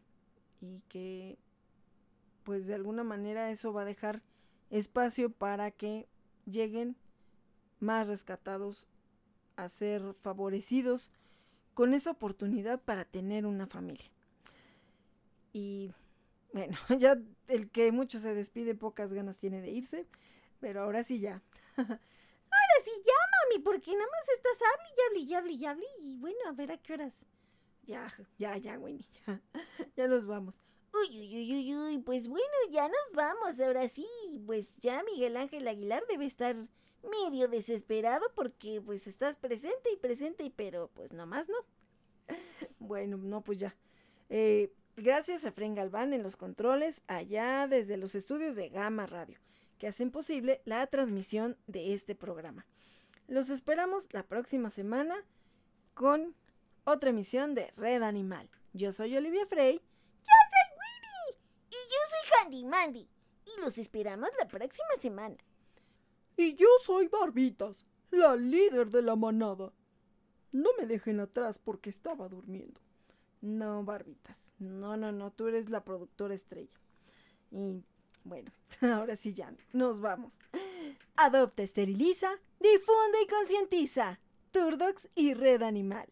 y que pues de alguna manera eso va a dejar espacio para que lleguen más rescatados a ser favorecidos con esa oportunidad para tener una familia. Y bueno, ya el que mucho se despide, pocas ganas tiene de irse, pero ahora sí ya. ahora sí ya, mami, porque nada más estás hable y hable y hable y bueno, a ver a qué horas. Ya, ya, ya, Winnie, ya, ya nos vamos. Uy, uy, uy, uy, uy, pues bueno, ya nos vamos, ahora sí. Pues ya Miguel Ángel Aguilar debe estar medio desesperado porque pues estás presente y presente, y pero pues nomás no. Bueno, no, pues ya. Eh, gracias a Fren Galván en los controles, allá desde los estudios de Gama Radio, que hacen posible la transmisión de este programa. Los esperamos la próxima semana con otra emisión de Red Animal. Yo soy Olivia Frey Mandy Mandy. Y los esperamos la próxima semana. Y yo soy Barbitas, la líder de la manada. No me dejen atrás porque estaba durmiendo. No, Barbitas. No, no, no. Tú eres la productora estrella. Y bueno, ahora sí ya. Nos vamos. Adopta, esteriliza, difunde y concientiza. Turdox y Red Animal.